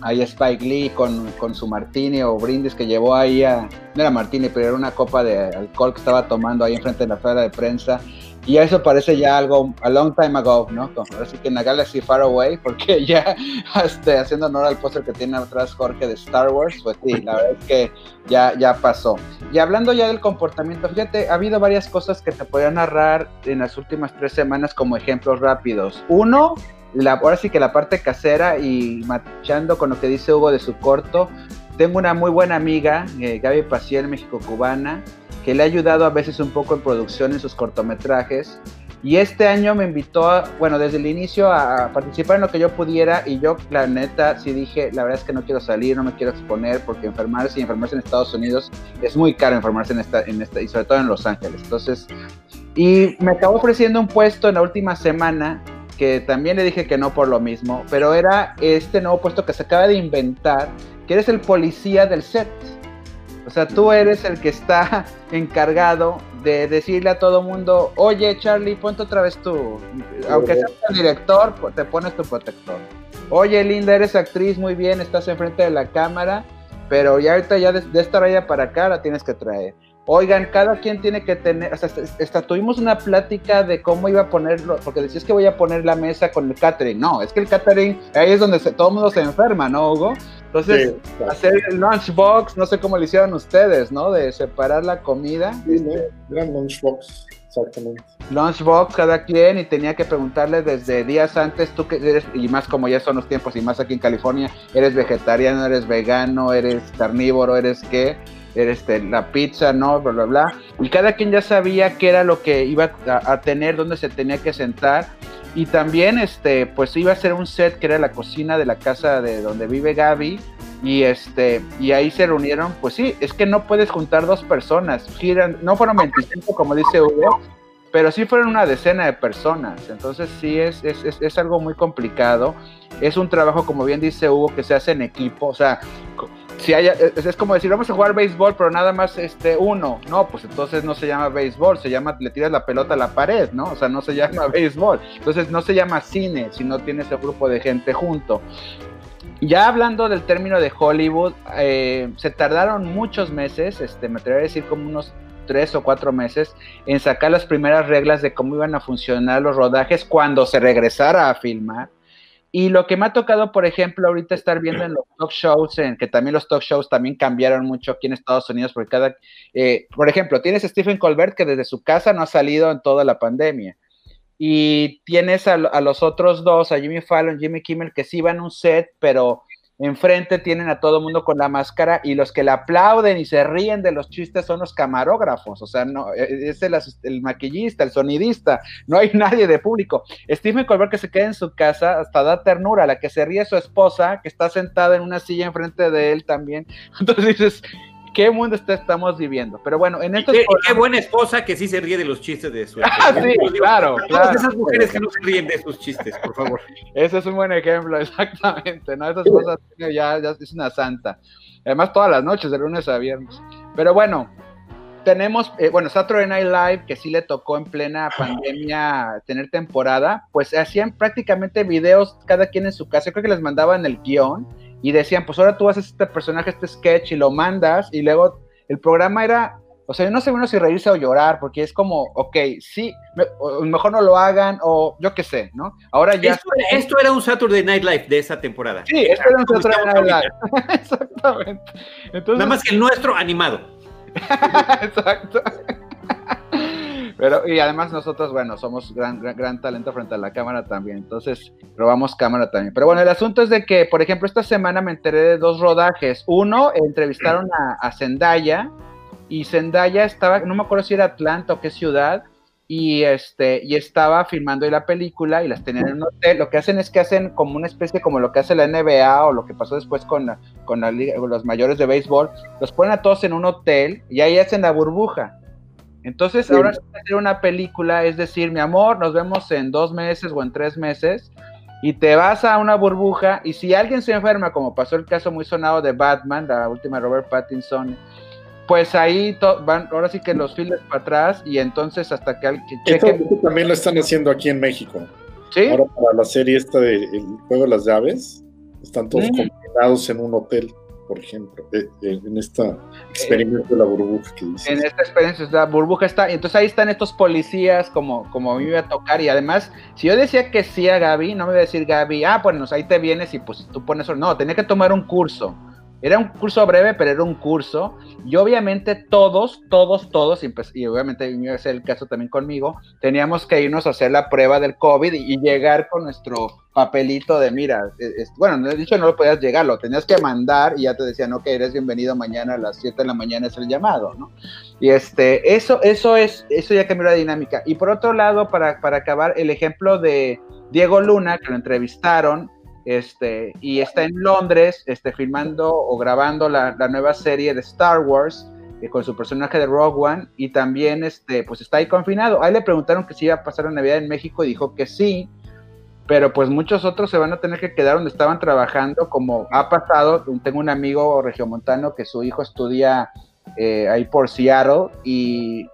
ahí Spike Lee con, con, su martini o brindis que llevó ahí a, no era martini, pero era una copa de alcohol que estaba tomando ahí enfrente de la sala de prensa. Y eso parece ya algo a long time ago, ¿no? Así que en la Galaxy Far Away, porque <laughs> ya este, haciendo honor al póster que tiene atrás Jorge de Star Wars, pues sí, la verdad es que ya, ya pasó. Y hablando ya del comportamiento, fíjate, ha habido varias cosas que te podría narrar en las últimas tres semanas como ejemplos rápidos. Uno, la, ahora sí que la parte casera y machando con lo que dice Hugo de su corto, tengo una muy buena amiga, eh, Gaby Paciel, México-Cubana, que le ha ayudado a veces un poco en producción en sus cortometrajes. Y este año me invitó, a, bueno, desde el inicio a participar en lo que yo pudiera y yo, la neta, sí dije, la verdad es que no quiero salir, no me quiero exponer porque enfermarse y enfermarse en Estados Unidos es muy caro enfermarse en esta, en esta y sobre todo en Los Ángeles. Entonces, y me acabó ofreciendo un puesto en la última semana que también le dije que no por lo mismo, pero era este nuevo puesto que se acaba de inventar, que eres el policía del set. O sea, tú eres el que está <laughs> encargado de decirle a todo mundo, oye Charlie, ponte otra vez tú, aunque seas el director, te pones tu protector. Oye Linda, eres actriz, muy bien, estás enfrente de la cámara, pero ya ahorita ya de, de esta raya para acá la tienes que traer. Oigan, cada quien tiene que tener, o sea, hasta tuvimos una plática de cómo iba a ponerlo, porque decías que voy a poner la mesa con el catering. No, es que el catering, ahí es donde todo el mundo se enferma, ¿no, Hugo? Entonces, hacer el lunchbox, no sé cómo lo hicieron ustedes, ¿no? De separar la comida. Sí, ¿no? Gran lunchbox, exactamente. Lunchbox cada quien y tenía que preguntarle desde días antes, tú que eres, y más como ya son los tiempos y más aquí en California, eres vegetariano, eres vegano, eres carnívoro, eres qué este, la pizza, ¿no? Bla, bla, bla. Y cada quien ya sabía qué era lo que iba a, tener, dónde se tenía que sentar. Y también, este, pues iba a ser un set que era la cocina de la casa de donde vive Gaby. Y este, y ahí se reunieron, pues sí, es que no puedes juntar dos personas. Giran, no fueron 25 como dice Hugo, pero sí fueron una decena de personas. Entonces sí es, es, es, es algo muy complicado. Es un trabajo, como bien dice Hugo, que se hace en equipo. O sea, si hay, es, como decir, vamos a jugar béisbol, pero nada más este uno. No, pues entonces no se llama béisbol, se llama, le tiras la pelota a la pared, ¿no? O sea, no se llama <laughs> béisbol. Entonces no se llama cine si no tienes el grupo de gente junto. Ya hablando del término de Hollywood, eh, se tardaron muchos meses, este, me atrevería a decir como unos tres o cuatro meses, en sacar las primeras reglas de cómo iban a funcionar los rodajes cuando se regresara a filmar. Y lo que me ha tocado, por ejemplo, ahorita estar viendo en los talk shows, en que también los talk shows también cambiaron mucho aquí en Estados Unidos, porque cada, eh, por ejemplo, tienes a Stephen Colbert que desde su casa no ha salido en toda la pandemia. Y tienes a, a los otros dos, a Jimmy Fallon, Jimmy Kimmel, que sí van un set, pero enfrente tienen a todo mundo con la máscara y los que le aplauden y se ríen de los chistes son los camarógrafos, o sea, no, es el, el, maquillista, el sonidista, no hay <laughs> nadie de público. Stephen Colbert que se queda en su casa hasta da ternura, la que se ríe su esposa, que está sentada en una silla enfrente de él también. <laughs> Entonces dices, qué mundo está, estamos viviendo. Pero bueno, en estos. Qué, qué, buena esposa que sí se ríe de los chistes de su <laughs> Ah, sí, claro, Todas claro. esas mujeres que no se ríen de sus chistes, por favor. Ese es un buen ejemplo, <laughs> exactamente, ¿no? Esas cosas ya, ya es una santa. Además, todas las noches, de lunes a viernes. Pero bueno, tenemos, eh, bueno, Saturday Night Live, que sí le tocó en plena pandemia tener temporada, pues hacían prácticamente videos cada quien en su casa. Creo que les mandaban el guion y decían, pues ahora tú haces este personaje, este sketch y lo mandas y luego el programa era, o sea, yo no sé bueno si reírse o llorar, porque es como, ok, sí, me, mejor no lo hagan o yo qué sé, ¿no? Ahora ya... Esto, esto, era un Saturday Night Live de esa temporada. Sí, esto era un Saturday Night Live. <laughs> Exactamente. Entonces, Nada más que el nuestro animado. <laughs> Exacto. Pero, y además nosotros, bueno, somos gran, gran, talento frente a la cámara también, entonces robamos cámara también. Pero bueno, el asunto es de que, por ejemplo, esta semana me enteré de dos rodajes. Uno, entrevistaron a, a Zendaya y Zendaya estaba, no me acuerdo si era Atlanta o qué ciudad, y este y estaba filmando ahí la película y las tenían en un hotel. Lo que hacen es que hacen como una especie como lo que hace la NBA o lo que pasó después con, la, con la liga, los mayores de béisbol, los ponen a todos en un hotel y ahí hacen la burbuja. Entonces, sí. ahora hacer una película, es decir, mi amor, nos vemos en dos meses o en tres meses, y te vas a una burbuja, y si alguien se enferma, como pasó el caso muy sonado de Batman, la última Robert Pattinson, pues ahí van, ahora sí que los files para atrás, y entonces hasta que, que esto, esto, también lo están haciendo aquí en México. ¿Sí? Ahora para la serie esta de El Juego de las Llaves, están todos mm. combinados en un hotel por ejemplo, eh, eh, en este experimento de la burbuja que dice. En esta experiencia, la burbuja está, y entonces ahí están estos policías como, como a mí me iba a tocar, y además, si yo decía que sí a Gaby, no me iba a decir Gaby, ah, pues ahí te vienes y pues tú pones, no, tenía que tomar un curso, Era un curso breve, pero era un curso. Y obviamente todos, todos, todos, y, pues, obviamente ser el caso también conmigo, teníamos que irnos a hacer la prueba del COVID y, llegar con nuestro papelito de, mira, es, bueno, he dicho no lo podías llegar, lo tenías que mandar y ya te decían, ok, eres bienvenido mañana a las 7 de la mañana es el llamado, ¿no? Y este, eso, eso es, eso ya cambió la dinámica. Y por otro lado, para, para acabar, el ejemplo de Diego Luna, que lo entrevistaron, este, y está en Londres, este, filmando o grabando la, nueva serie de Star Wars eh, con su personaje de Rogue One, y también, este, pues está ahí confinado. Ahí le preguntaron que si iba a pasar la Navidad en México y dijo que sí, pero pues muchos otros se van a tener que quedar donde estaban trabajando, como ha pasado. Tengo un amigo regiomontano que su hijo estudia eh, ahí por Seattle y,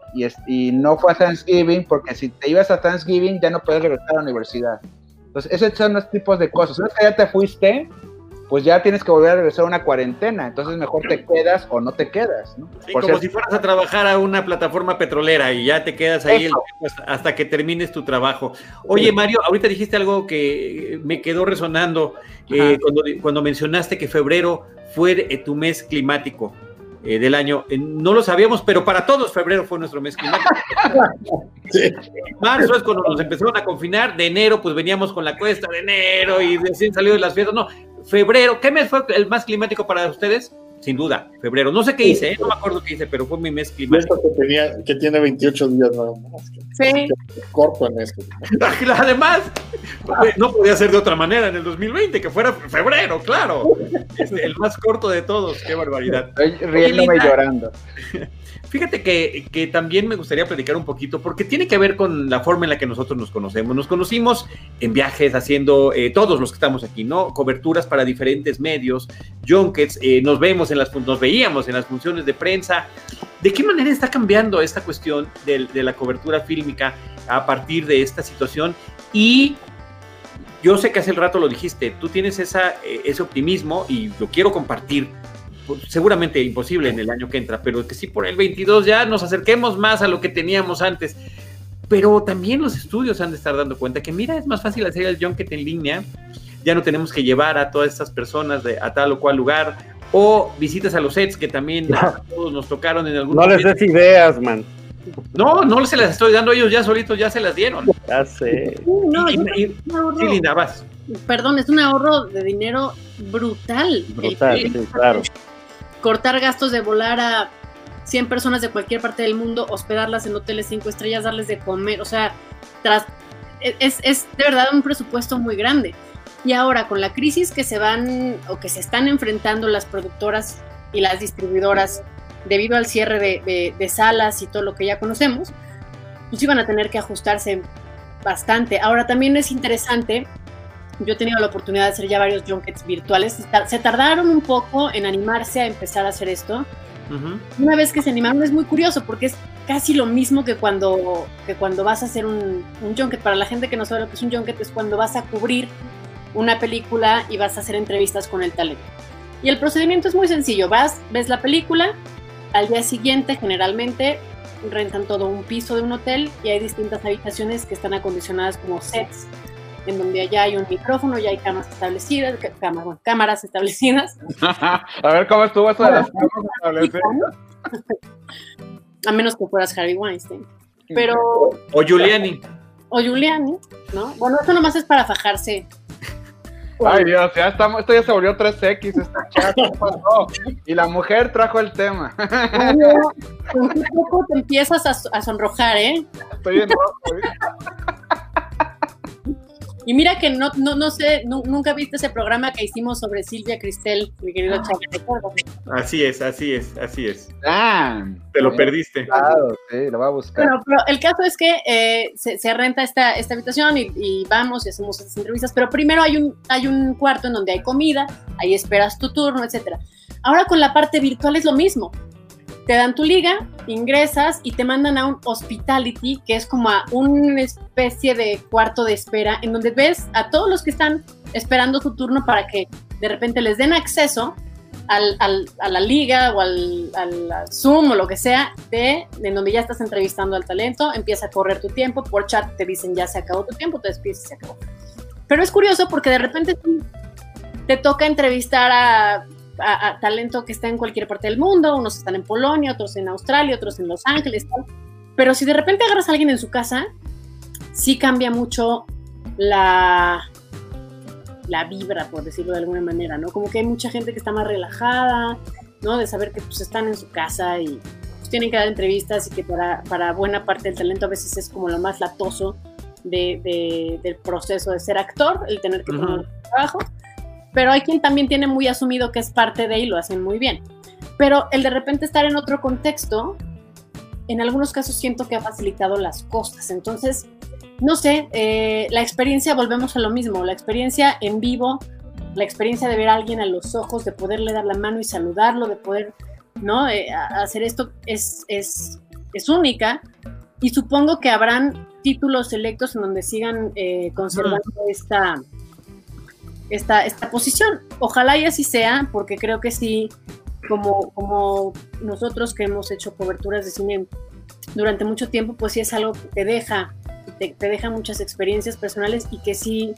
y, no fue a Thanksgiving porque si te ibas a Thanksgiving ya no puedes regresar a la universidad. Entonces, esos son los tipos de cosas. Una vez que ya te fuiste, pues ya tienes que volver a regresar a una cuarentena. Entonces, mejor te quedas o no te quedas. ¿no? como si fueras a trabajar a una plataforma petrolera y ya te quedas ahí hasta que termines tu trabajo. Oye, Mario, ahorita dijiste algo que me quedó resonando eh, cuando, cuando mencionaste que febrero fue eh, tu mes climático. Eh, del año. no lo sabíamos, pero para todos febrero fue nuestro mes climático. <laughs> Marzo es cuando nos empezaron a confinar, de enero pues veníamos con la cuesta de enero y recién salió de las fiestas. No, febrero, ¿qué mes fue el más climático para ustedes? Sin duda, febrero. No sé qué hice, ¿eh? no me acuerdo qué hice, pero fue mi mes climático. Que, tenía, que tiene 28 días nada más. Sí. Corto en esto. <laughs> Además, no podía ser de otra manera en el 2020, que fuera febrero, claro. el más corto de todos, qué barbaridad. Estoy riéndome y llorando. <laughs> Fíjate que, también me gustaría platicar un poquito, porque tiene que ver con la forma en la que nosotros nos conocemos. Nos conocimos en viajes, haciendo eh, todos los que estamos aquí, ¿no? Coberturas para diferentes medios, junkets, eh, nos vemos en las, nos veíamos en las funciones de prensa. ¿De qué manera está cambiando esta cuestión de, la cobertura fílmica a partir de esta situación? Y yo sé que hace el rato lo dijiste, tú tienes esa, eh, ese optimismo y lo quiero compartir seguramente imposible en el año que entra, pero que sí por el 22 ya nos acerquemos más a lo que teníamos antes. Pero también los estudios han de estar dando cuenta que, mira, es más fácil hacer el junket en línea, ya no tenemos que llevar a todas estas personas de, a tal o cual lugar, o visitas a los sets que también <laughs> a todos nos tocaron en algún No les des ideas, man. No, no se las estoy dando ellos ya solitos, ya se las dieron. Ya sé. No, y, Linda, vas. Perdón, es un ahorro de dinero brutal. Brutal, sí, claro cortar gastos de volar a 100 personas de cualquier parte del mundo, hospedarlas en hoteles 5 estrellas, darles de comer, o sea, tras, es, es de verdad un presupuesto muy grande. Y ahora con la crisis que se van o que se están enfrentando las productoras y las distribuidoras debido al cierre de, de, salas y todo lo que ya conocemos, pues iban a tener que ajustarse bastante. Ahora también es interesante yo he tenido la oportunidad de hacer ya varios junkets virtuales. Se tardaron un poco en animarse a empezar a hacer esto. Una vez que se animaron es muy curioso porque es casi lo mismo que cuando, que cuando vas a hacer un, un junket. Para la gente que no sabe lo que es un junket es cuando vas a cubrir una película y vas a hacer entrevistas con el talento. Y el procedimiento es muy sencillo. Vas, ves la película, al día siguiente generalmente rentan todo un piso de un hotel y hay distintas habitaciones que están acondicionadas como sets en donde ya hay un micrófono, ya hay cámaras establecidas, cámaras, establecidas. <laughs> a ver cómo estuvo eso de las cámaras establecidas. A menos que fueras Harry Weinstein. Pero. O Giuliani. O Giuliani, ¿no? Bueno, eso nomás es para fajarse. Ay Dios, ya estamos, esto ya se volvió 3X, esta chat, pasó? Y la mujer trajo el tema. Con qué poco te empiezas a, a sonrojar, ¿eh? Estoy en rojo, ¿eh? Y mira que no, no, no sé, nunca viste ese programa que hicimos sobre Silvia Cristel, mi querido ah. Así es, así es, así es. Ah, Te lo perdiste. Claro, sí, lo voy a buscar. Bueno, pero el caso es que eh, se, renta esta, esta habitación y, vamos y hacemos estas entrevistas, pero primero hay un, hay un cuarto en donde hay comida, ahí esperas tu turno, etcétera. Ahora con la parte virtual es lo mismo te dan tu liga, ingresas y te mandan a un hospitality, que es como a una especie de cuarto de espera, en donde ves a todos los que están esperando su turno para que de repente les den acceso al, a la liga o al, Zoom o lo que sea, de, en donde ya estás entrevistando al talento, empieza a correr tu tiempo, por chat te dicen ya se acabó tu tiempo, te despides y se acabó. Pero es curioso porque de repente te toca entrevistar a a, a talento que está en cualquier parte del mundo, unos están en Polonia, otros en Australia, otros en Los Ángeles, tal. pero si de repente agarras a alguien en su casa, sí cambia mucho la, la vibra, por decirlo de alguna manera, ¿no? Como que hay mucha gente que está más relajada, ¿no? De saber que pues están en su casa y pues, tienen que dar entrevistas y que para, para buena parte del talento a veces es como lo más latoso de, de- del proceso de ser actor, el tener que poner trabajo. Pero hay quien también tiene muy asumido que es parte de y lo hacen muy bien. Pero el de repente estar en otro contexto, en algunos casos siento que ha facilitado las cosas. Entonces, no sé, eh, la experiencia, volvemos a lo mismo, la experiencia en vivo, la experiencia de ver a alguien a los ojos, de poderle dar la mano y saludarlo, de poder, ¿no? Eh, hacer esto es, es, es única. Y supongo que habrán títulos selectos en donde sigan eh, conservando esta, esta, esta posición. Ojalá y así sea, porque creo que sí, como, como nosotros que hemos hecho coberturas de cine durante mucho tiempo, pues sí es algo que te deja, te, te deja muchas experiencias personales y que sí,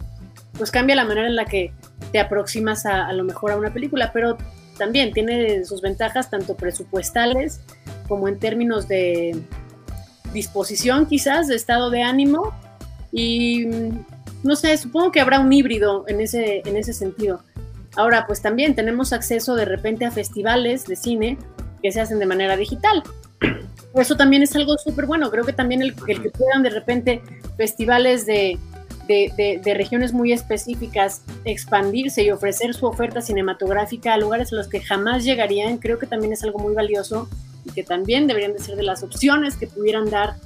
pues cambia la manera en la que te aproximas a, a lo mejor a una película, pero también tiene sus ventajas tanto presupuestales como en términos de disposición quizás, de estado de ánimo y no sé, supongo que habrá un híbrido en ese, en ese sentido. Ahora, pues también tenemos acceso de repente a festivales de cine que se hacen de manera digital. Eso también es algo súper bueno. Creo que también el, que puedan de repente festivales de, de, de- de regiones muy específicas expandirse y ofrecer su oferta cinematográfica a lugares a los que jamás llegarían, creo que también es algo muy valioso y que también deberían de ser de las opciones que pudieran dar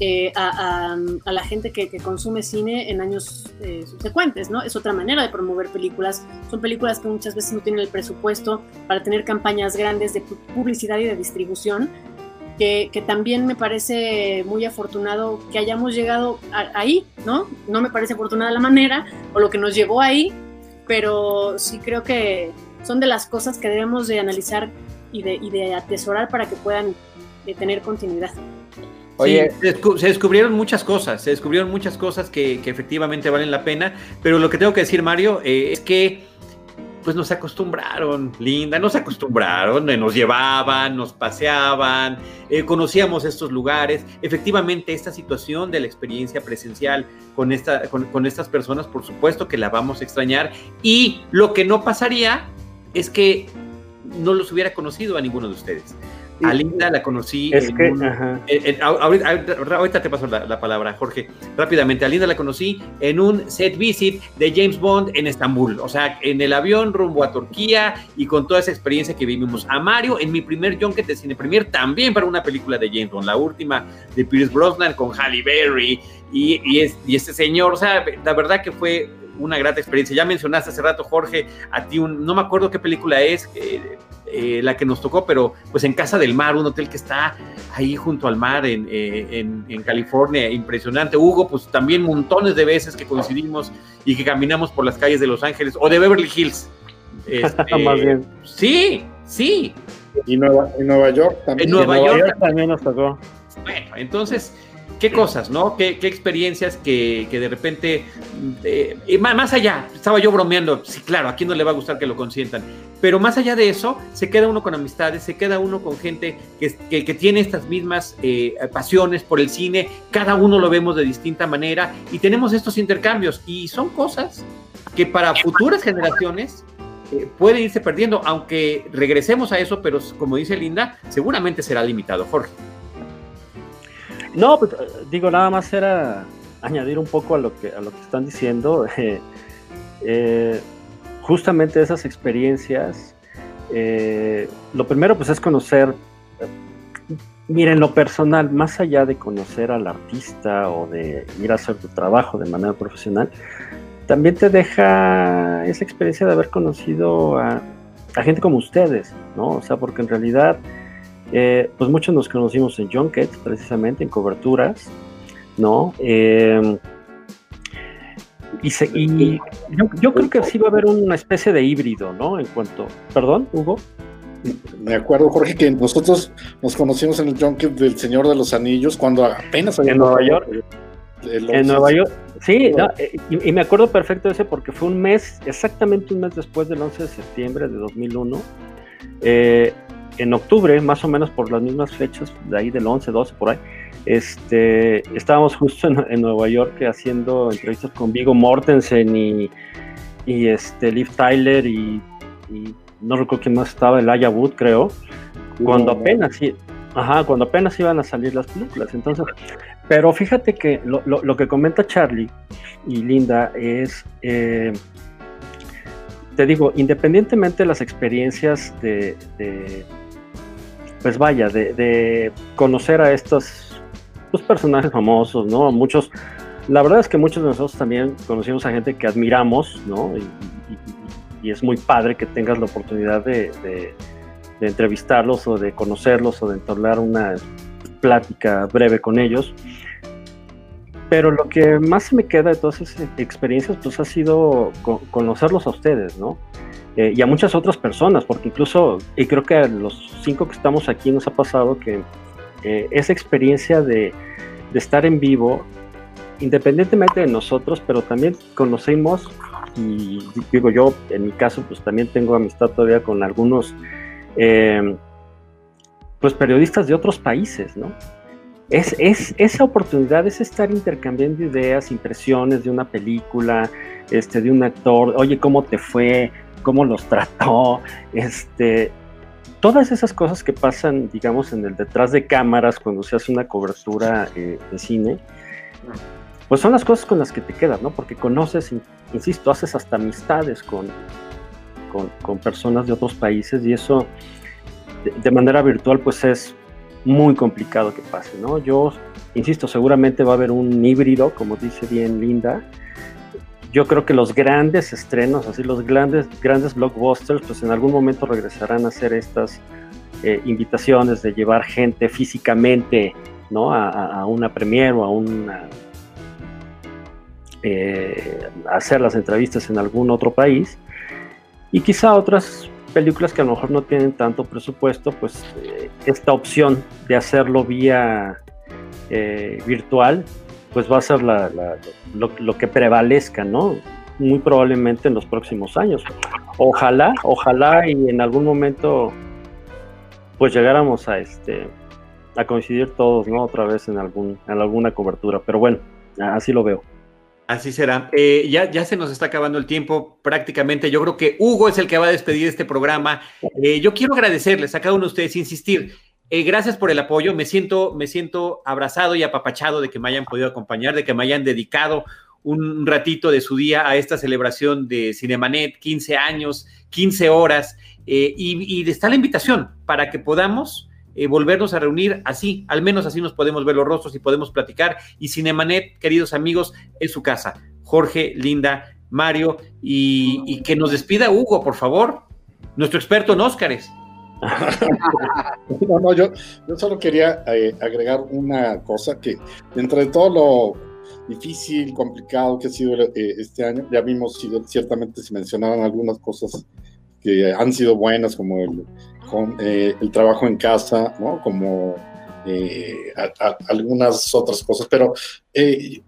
eh, a, a- a la gente que, que consume cine en años eh, subsecuentes, ¿no? Es otra manera de promover películas. Son películas que muchas veces no tienen el presupuesto para tener campañas grandes de pu- publicidad y de distribución, que, que también me parece muy afortunado que hayamos llegado a- ahí, ¿no? No me parece afortunada la manera o lo que nos llevó ahí, pero sí creo que son de las cosas que debemos de analizar y de, y de atesorar para que puedan eh, tener continuidad. Oye, Sí, se, descu- se descubrieron muchas cosas, se descubrieron muchas cosas que, que efectivamente valen la pena, pero lo que tengo que decir, Mario, eh, es que pues nos acostumbraron, Linda, nos acostumbraron, eh, nos llevaban, nos paseaban, eh, conocíamos estos lugares. Efectivamente, esta situación de la experiencia presencial con, esta, con, con estas personas, por supuesto que la vamos a extrañar. Y lo que no pasaría es que no los hubiera conocido a ninguno de ustedes. A Linda la conocí Es en que, un- ajá. eh, ahor- ahorita, ahorita- ahorita te paso la, la palabra, Jorge. Rápidamente, a Linda la conocí en un set visit de James Bond en Estambul. O sea, en el avión rumbo a Turquía y con toda esa experiencia que vivimos. A Mario en mi primer junket de cine premier también para una película de James Bond, la última de Pierce Brosnan con Halle Berry y, y, es- y este señor. O sea, la verdad que fue una grata experiencia. Ya mencionaste hace rato, Jorge, a ti un, no me acuerdo qué película es, eh, eh, la que nos tocó, pero pues en Casa del Mar, un hotel que está ahí junto al mar en, eh, en- en California, impresionante. Hugo, pues también montones de veces que coincidimos y que caminamos por las calles de Los Ángeles o de Beverly Hills. <laughs> Este, Más bien. Sí, sí. Y Nueva, en Nueva York también. En Nueva En York también nos tocó. Bueno, entonces, qué cosas, ¿no? Qué, qué experiencias que, que de repente, eh, más allá, estaba yo bromeando, sí, claro, a quién no le va a gustar que lo consientan, pero más allá de eso, se queda uno con amistades, se queda uno con gente que tiene estas mismas eh, pasiones por el cine, cada uno lo vemos de distinta manera y tenemos estos intercambios y son cosas que para futuras generaciones eh, pueden irse perdiendo, aunque regresemos a eso, pero como dice Linda, seguramente será limitado, Jorge. No, pues, eh, digo, nada más era añadir un poco a lo que, a lo que están diciendo. <laughs> eh, eh, justamente esas experiencias, lo primero pues es conocer, miren, lo personal, más allá de conocer al artista o de ir a hacer tu trabajo de manera profesional, también te deja esa experiencia de haber conocido a gente como ustedes, ¿no? O sea, porque en realidad... Eh, pues muchos nos conocimos en junkets, precisamente, en coberturas, ¿no? Eh, y se- y yo, yo creo que sí va a haber una especie de híbrido, ¿no? En cuanto... Perdón, Hugo. Me acuerdo, Jorge, que nosotros nos conocimos en el junket del Señor de los Anillos cuando apenas había En Nueva York. En Nueva York, Sí, eh, y, me acuerdo perfecto de ese porque fue un mes, exactamente un mes después del 11 de septiembre de 2001. Eh, en octubre, más o menos por las mismas fechas, de ahí del 11, 12, por ahí, este, estábamos justo en, Nueva York haciendo entrevistas con Vigo Mortensen y, y este, Liv Tyler y, no recuerdo quién más estaba, el Aya Wood, creo, cuando apenas, ajá, cuando apenas iban a salir las películas. Entonces, pero fíjate que lo, lo, que comenta Charlie y Linda es, eh, te digo, independientemente de las experiencias de, pues vaya, de, conocer a estos personajes famosos, ¿no? Muchos, la verdad es que muchos de nosotros también conocimos a gente que admiramos, ¿no? Y, es muy padre que tengas la oportunidad de, de, entrevistarlos o de conocerlos o de entablar una plática breve con ellos. Pero lo que más se me queda de todas esas experiencias, pues ha sido conocerlos a ustedes, ¿no? Eh, y a muchas otras personas, porque incluso, y creo que a los cinco que estamos aquí nos ha pasado que eh, esa experiencia de, estar en vivo, independientemente de nosotros, pero también conocemos, y digo yo, en mi caso, pues también tengo amistad todavía con algunos, eh, pues periodistas de otros países, ¿no? Es, es, esa oportunidad es estar intercambiando ideas, impresiones de una película, este, de un actor, oye, ¿cómo te fue? cómo los trató, este, todas esas cosas que pasan, digamos, en el detrás de cámaras cuando se hace una cobertura eh, de cine, pues son las cosas con las que te quedas, ¿no? Porque conoces, insisto, haces hasta amistades con, con, personas de otros países y eso de, manera virtual pues es muy complicado que pase, ¿no? Yo, insisto, seguramente va a haber un híbrido, como dice bien Linda, yo creo que los grandes estrenos, así los grandes, grandes blockbusters, pues en algún momento regresarán a hacer estas eh, invitaciones de llevar gente físicamente ¿no? a, una premiere o a una eh, hacer las entrevistas en algún otro país y quizá otras películas que a lo mejor no tienen tanto presupuesto, pues eh, esta opción de hacerlo vía virtual pues va a ser lo, que prevalezca, ¿no? Muy probablemente en los próximos años. Ojalá, ojalá y en algún momento pues llegáramos a este a coincidir todos, ¿no? Otra vez en algún en alguna cobertura, pero bueno, así lo veo. Así será. Eh, ya, ya se nos está acabando el tiempo prácticamente. Yo creo que Hugo es el que va a despedir este programa. Eh, yo quiero agradecerles a cada uno de ustedes, insistir. Eh, gracias por el apoyo. Me siento, me siento abrazado y apapachado de que me hayan podido acompañar, de que me hayan dedicado un ratito de su día a esta celebración de Cinemanet, 15 años, 15 horas, eh, y, está la invitación para que podamos eh, volvernos a reunir así, al menos así nos podemos ver los rostros y podemos platicar. Y Cinemanet, queridos amigos, es su casa. Jorge, Linda, Mario, y, que nos despida Hugo, por favor, nuestro experto en Óscares. <laughs> no, no, yo, yo solo quería eh, agregar una cosa que dentro de todo lo difícil, complicado que ha sido eh, este año, ya vimos, ciertamente se mencionaron algunas cosas que han sido buenas, como el, eh, el trabajo en casa, ¿no? como algunas otras cosas, pero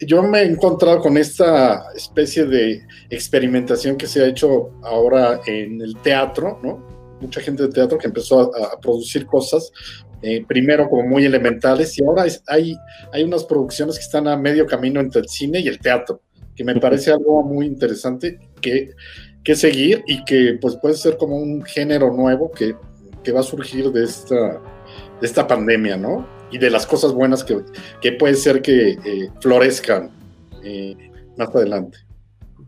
yo me he encontrado con esta especie de experimentación que se ha hecho ahora en el teatro, ¿no? mucha gente de teatro que empezó a, producir cosas, eh, primero como muy elementales, y ahora hay, hay unas producciones que están a medio camino entre el cine y el teatro, que me parece algo muy interesante que, que seguir y que pues puede ser como un género nuevo que, que va a surgir de esta, de esta pandemia, ¿no? Y de las cosas buenas que, que puede ser que eh, florezcan eh, más adelante.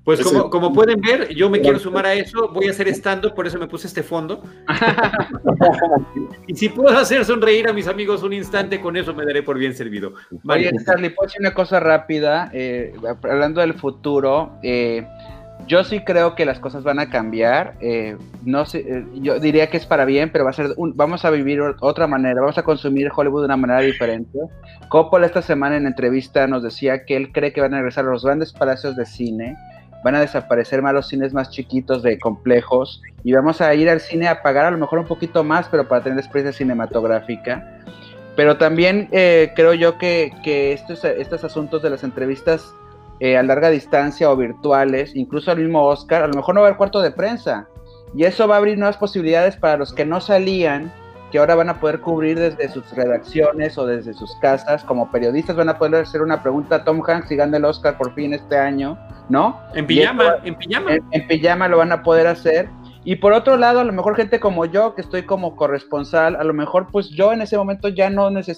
Pues como, como, pueden ver, yo me quiero sumar a eso, voy a hacer estando, por eso me puse este fondo. <laughs> y si puedo hacer sonreír a mis amigos un instante, con eso me daré por bien servido. Oye, Charlie, ¿puedo decir una cosa rápida? Eh, hablando del futuro, eh, yo sí creo que las cosas van a cambiar. Eh, no sé, yo diría que es para bien, pero va a ser vamos a vivir otra manera, vamos a consumir Hollywood de una manera diferente. Coppola esta semana en entrevista nos decía que él cree que van a regresar los grandes palacios de cine van a desaparecer más los cines más chiquitos de complejos y vamos a ir al cine a pagar a lo mejor un poquito más, pero para tener experiencia cinematográfica. Pero también eh, creo yo que, estos, estos asuntos de las entrevistas eh, a larga distancia o virtuales, incluso al mismo Oscar, a lo mejor no va a haber cuarto de prensa. Y eso va a abrir nuevas posibilidades para los que no salían, que ahora van a poder cubrir desde sus redacciones o desde sus casas, como periodistas van a poder hacer una pregunta a Tom Hanks si gana el Oscar por fin este año, ¿no? En pijama, en pijama. en pijama lo van a poder hacer y por otro lado, a lo mejor gente como yo, que estoy como corresponsal, a lo mejor pues yo en ese momento ya no es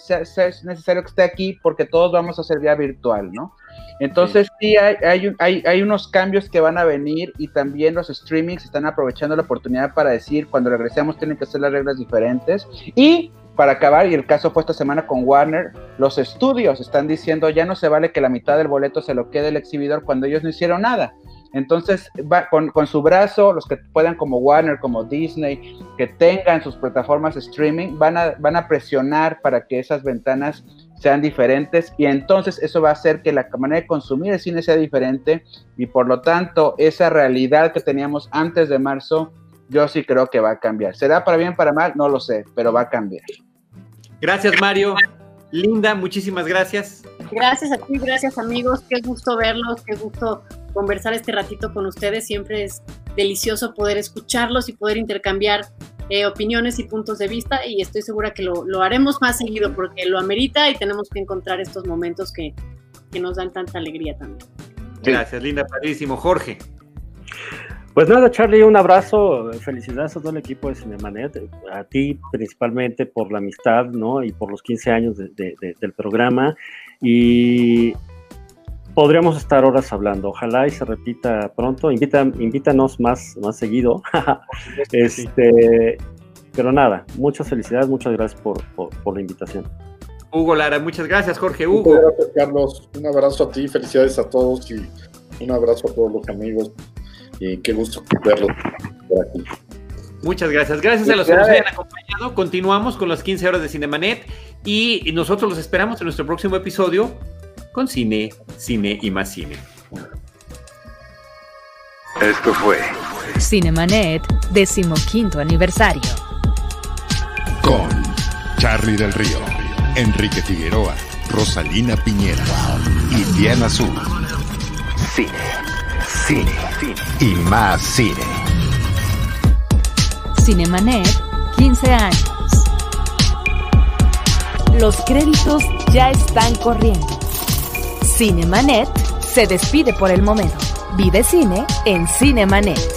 necesario que esté aquí porque todos vamos a ser vía virtual, ¿no? Entonces sí, hay, hay, hay, unos cambios que van a venir y también los streamings están aprovechando la oportunidad para decir cuando regresemos tienen que ser las reglas diferentes. Y para acabar, y el caso fue esta semana con Warner, los estudios están diciendo ya no se vale que la mitad del boleto se lo quede el exhibidor cuando ellos no hicieron nada. Entonces, va, con, su brazo, los que puedan como Warner, como Disney, que tengan sus plataformas streaming, van a, van a presionar para que esas ventanas sean diferentes y entonces eso va a hacer que la manera de consumir el cine sea diferente y por lo tanto esa realidad que teníamos antes de marzo, yo sí creo que va a cambiar. ¿Será para bien, para mal? No lo sé, pero va a cambiar. Gracias, Mario. Linda, muchísimas gracias. Gracias a ti, gracias amigos, qué gusto verlos, qué gusto conversar este ratito con ustedes. Siempre es delicioso poder escucharlos y poder intercambiar eh, opiniones y puntos de vista y estoy segura que lo, haremos más seguido porque lo amerita y tenemos que encontrar estos momentos que, que nos dan tanta alegría también. Gracias, Linda, padrísimo. Jorge. Pues nada, Charlie, un abrazo, felicidades a todo el equipo de Cinemanet, a ti principalmente por la amistad, ¿no? Y por los 15 años del programa. Y podríamos estar horas hablando. Ojalá y se repita pronto. Invita, invítanos más, más seguido. <laughs> este, pero nada, muchas felicidades, muchas gracias por, la invitación. Hugo Lara, muchas gracias, Jorge Hugo. gracias, Carlos. Un abrazo a ti, felicidades a todos y un abrazo a todos los amigos y qué gusto verlos por aquí. Muchas gracias. Gracias a los que nos hayan acompañado. Continuamos con las 15 horas de Cinemanet y nosotros los esperamos en nuestro próximo episodio con cine, cine y más cine. Esto fue Cinemanet, decimoquinto aniversario. Con Charlie del Río, Enrique Figueroa, Rosalina Piñera y Diana Azul. Cine cine, y más cine. Cinemanet, 15 años. Los créditos ya están corriendo. Cinemanet se despide por el momento. Vive cine en Cinemanet.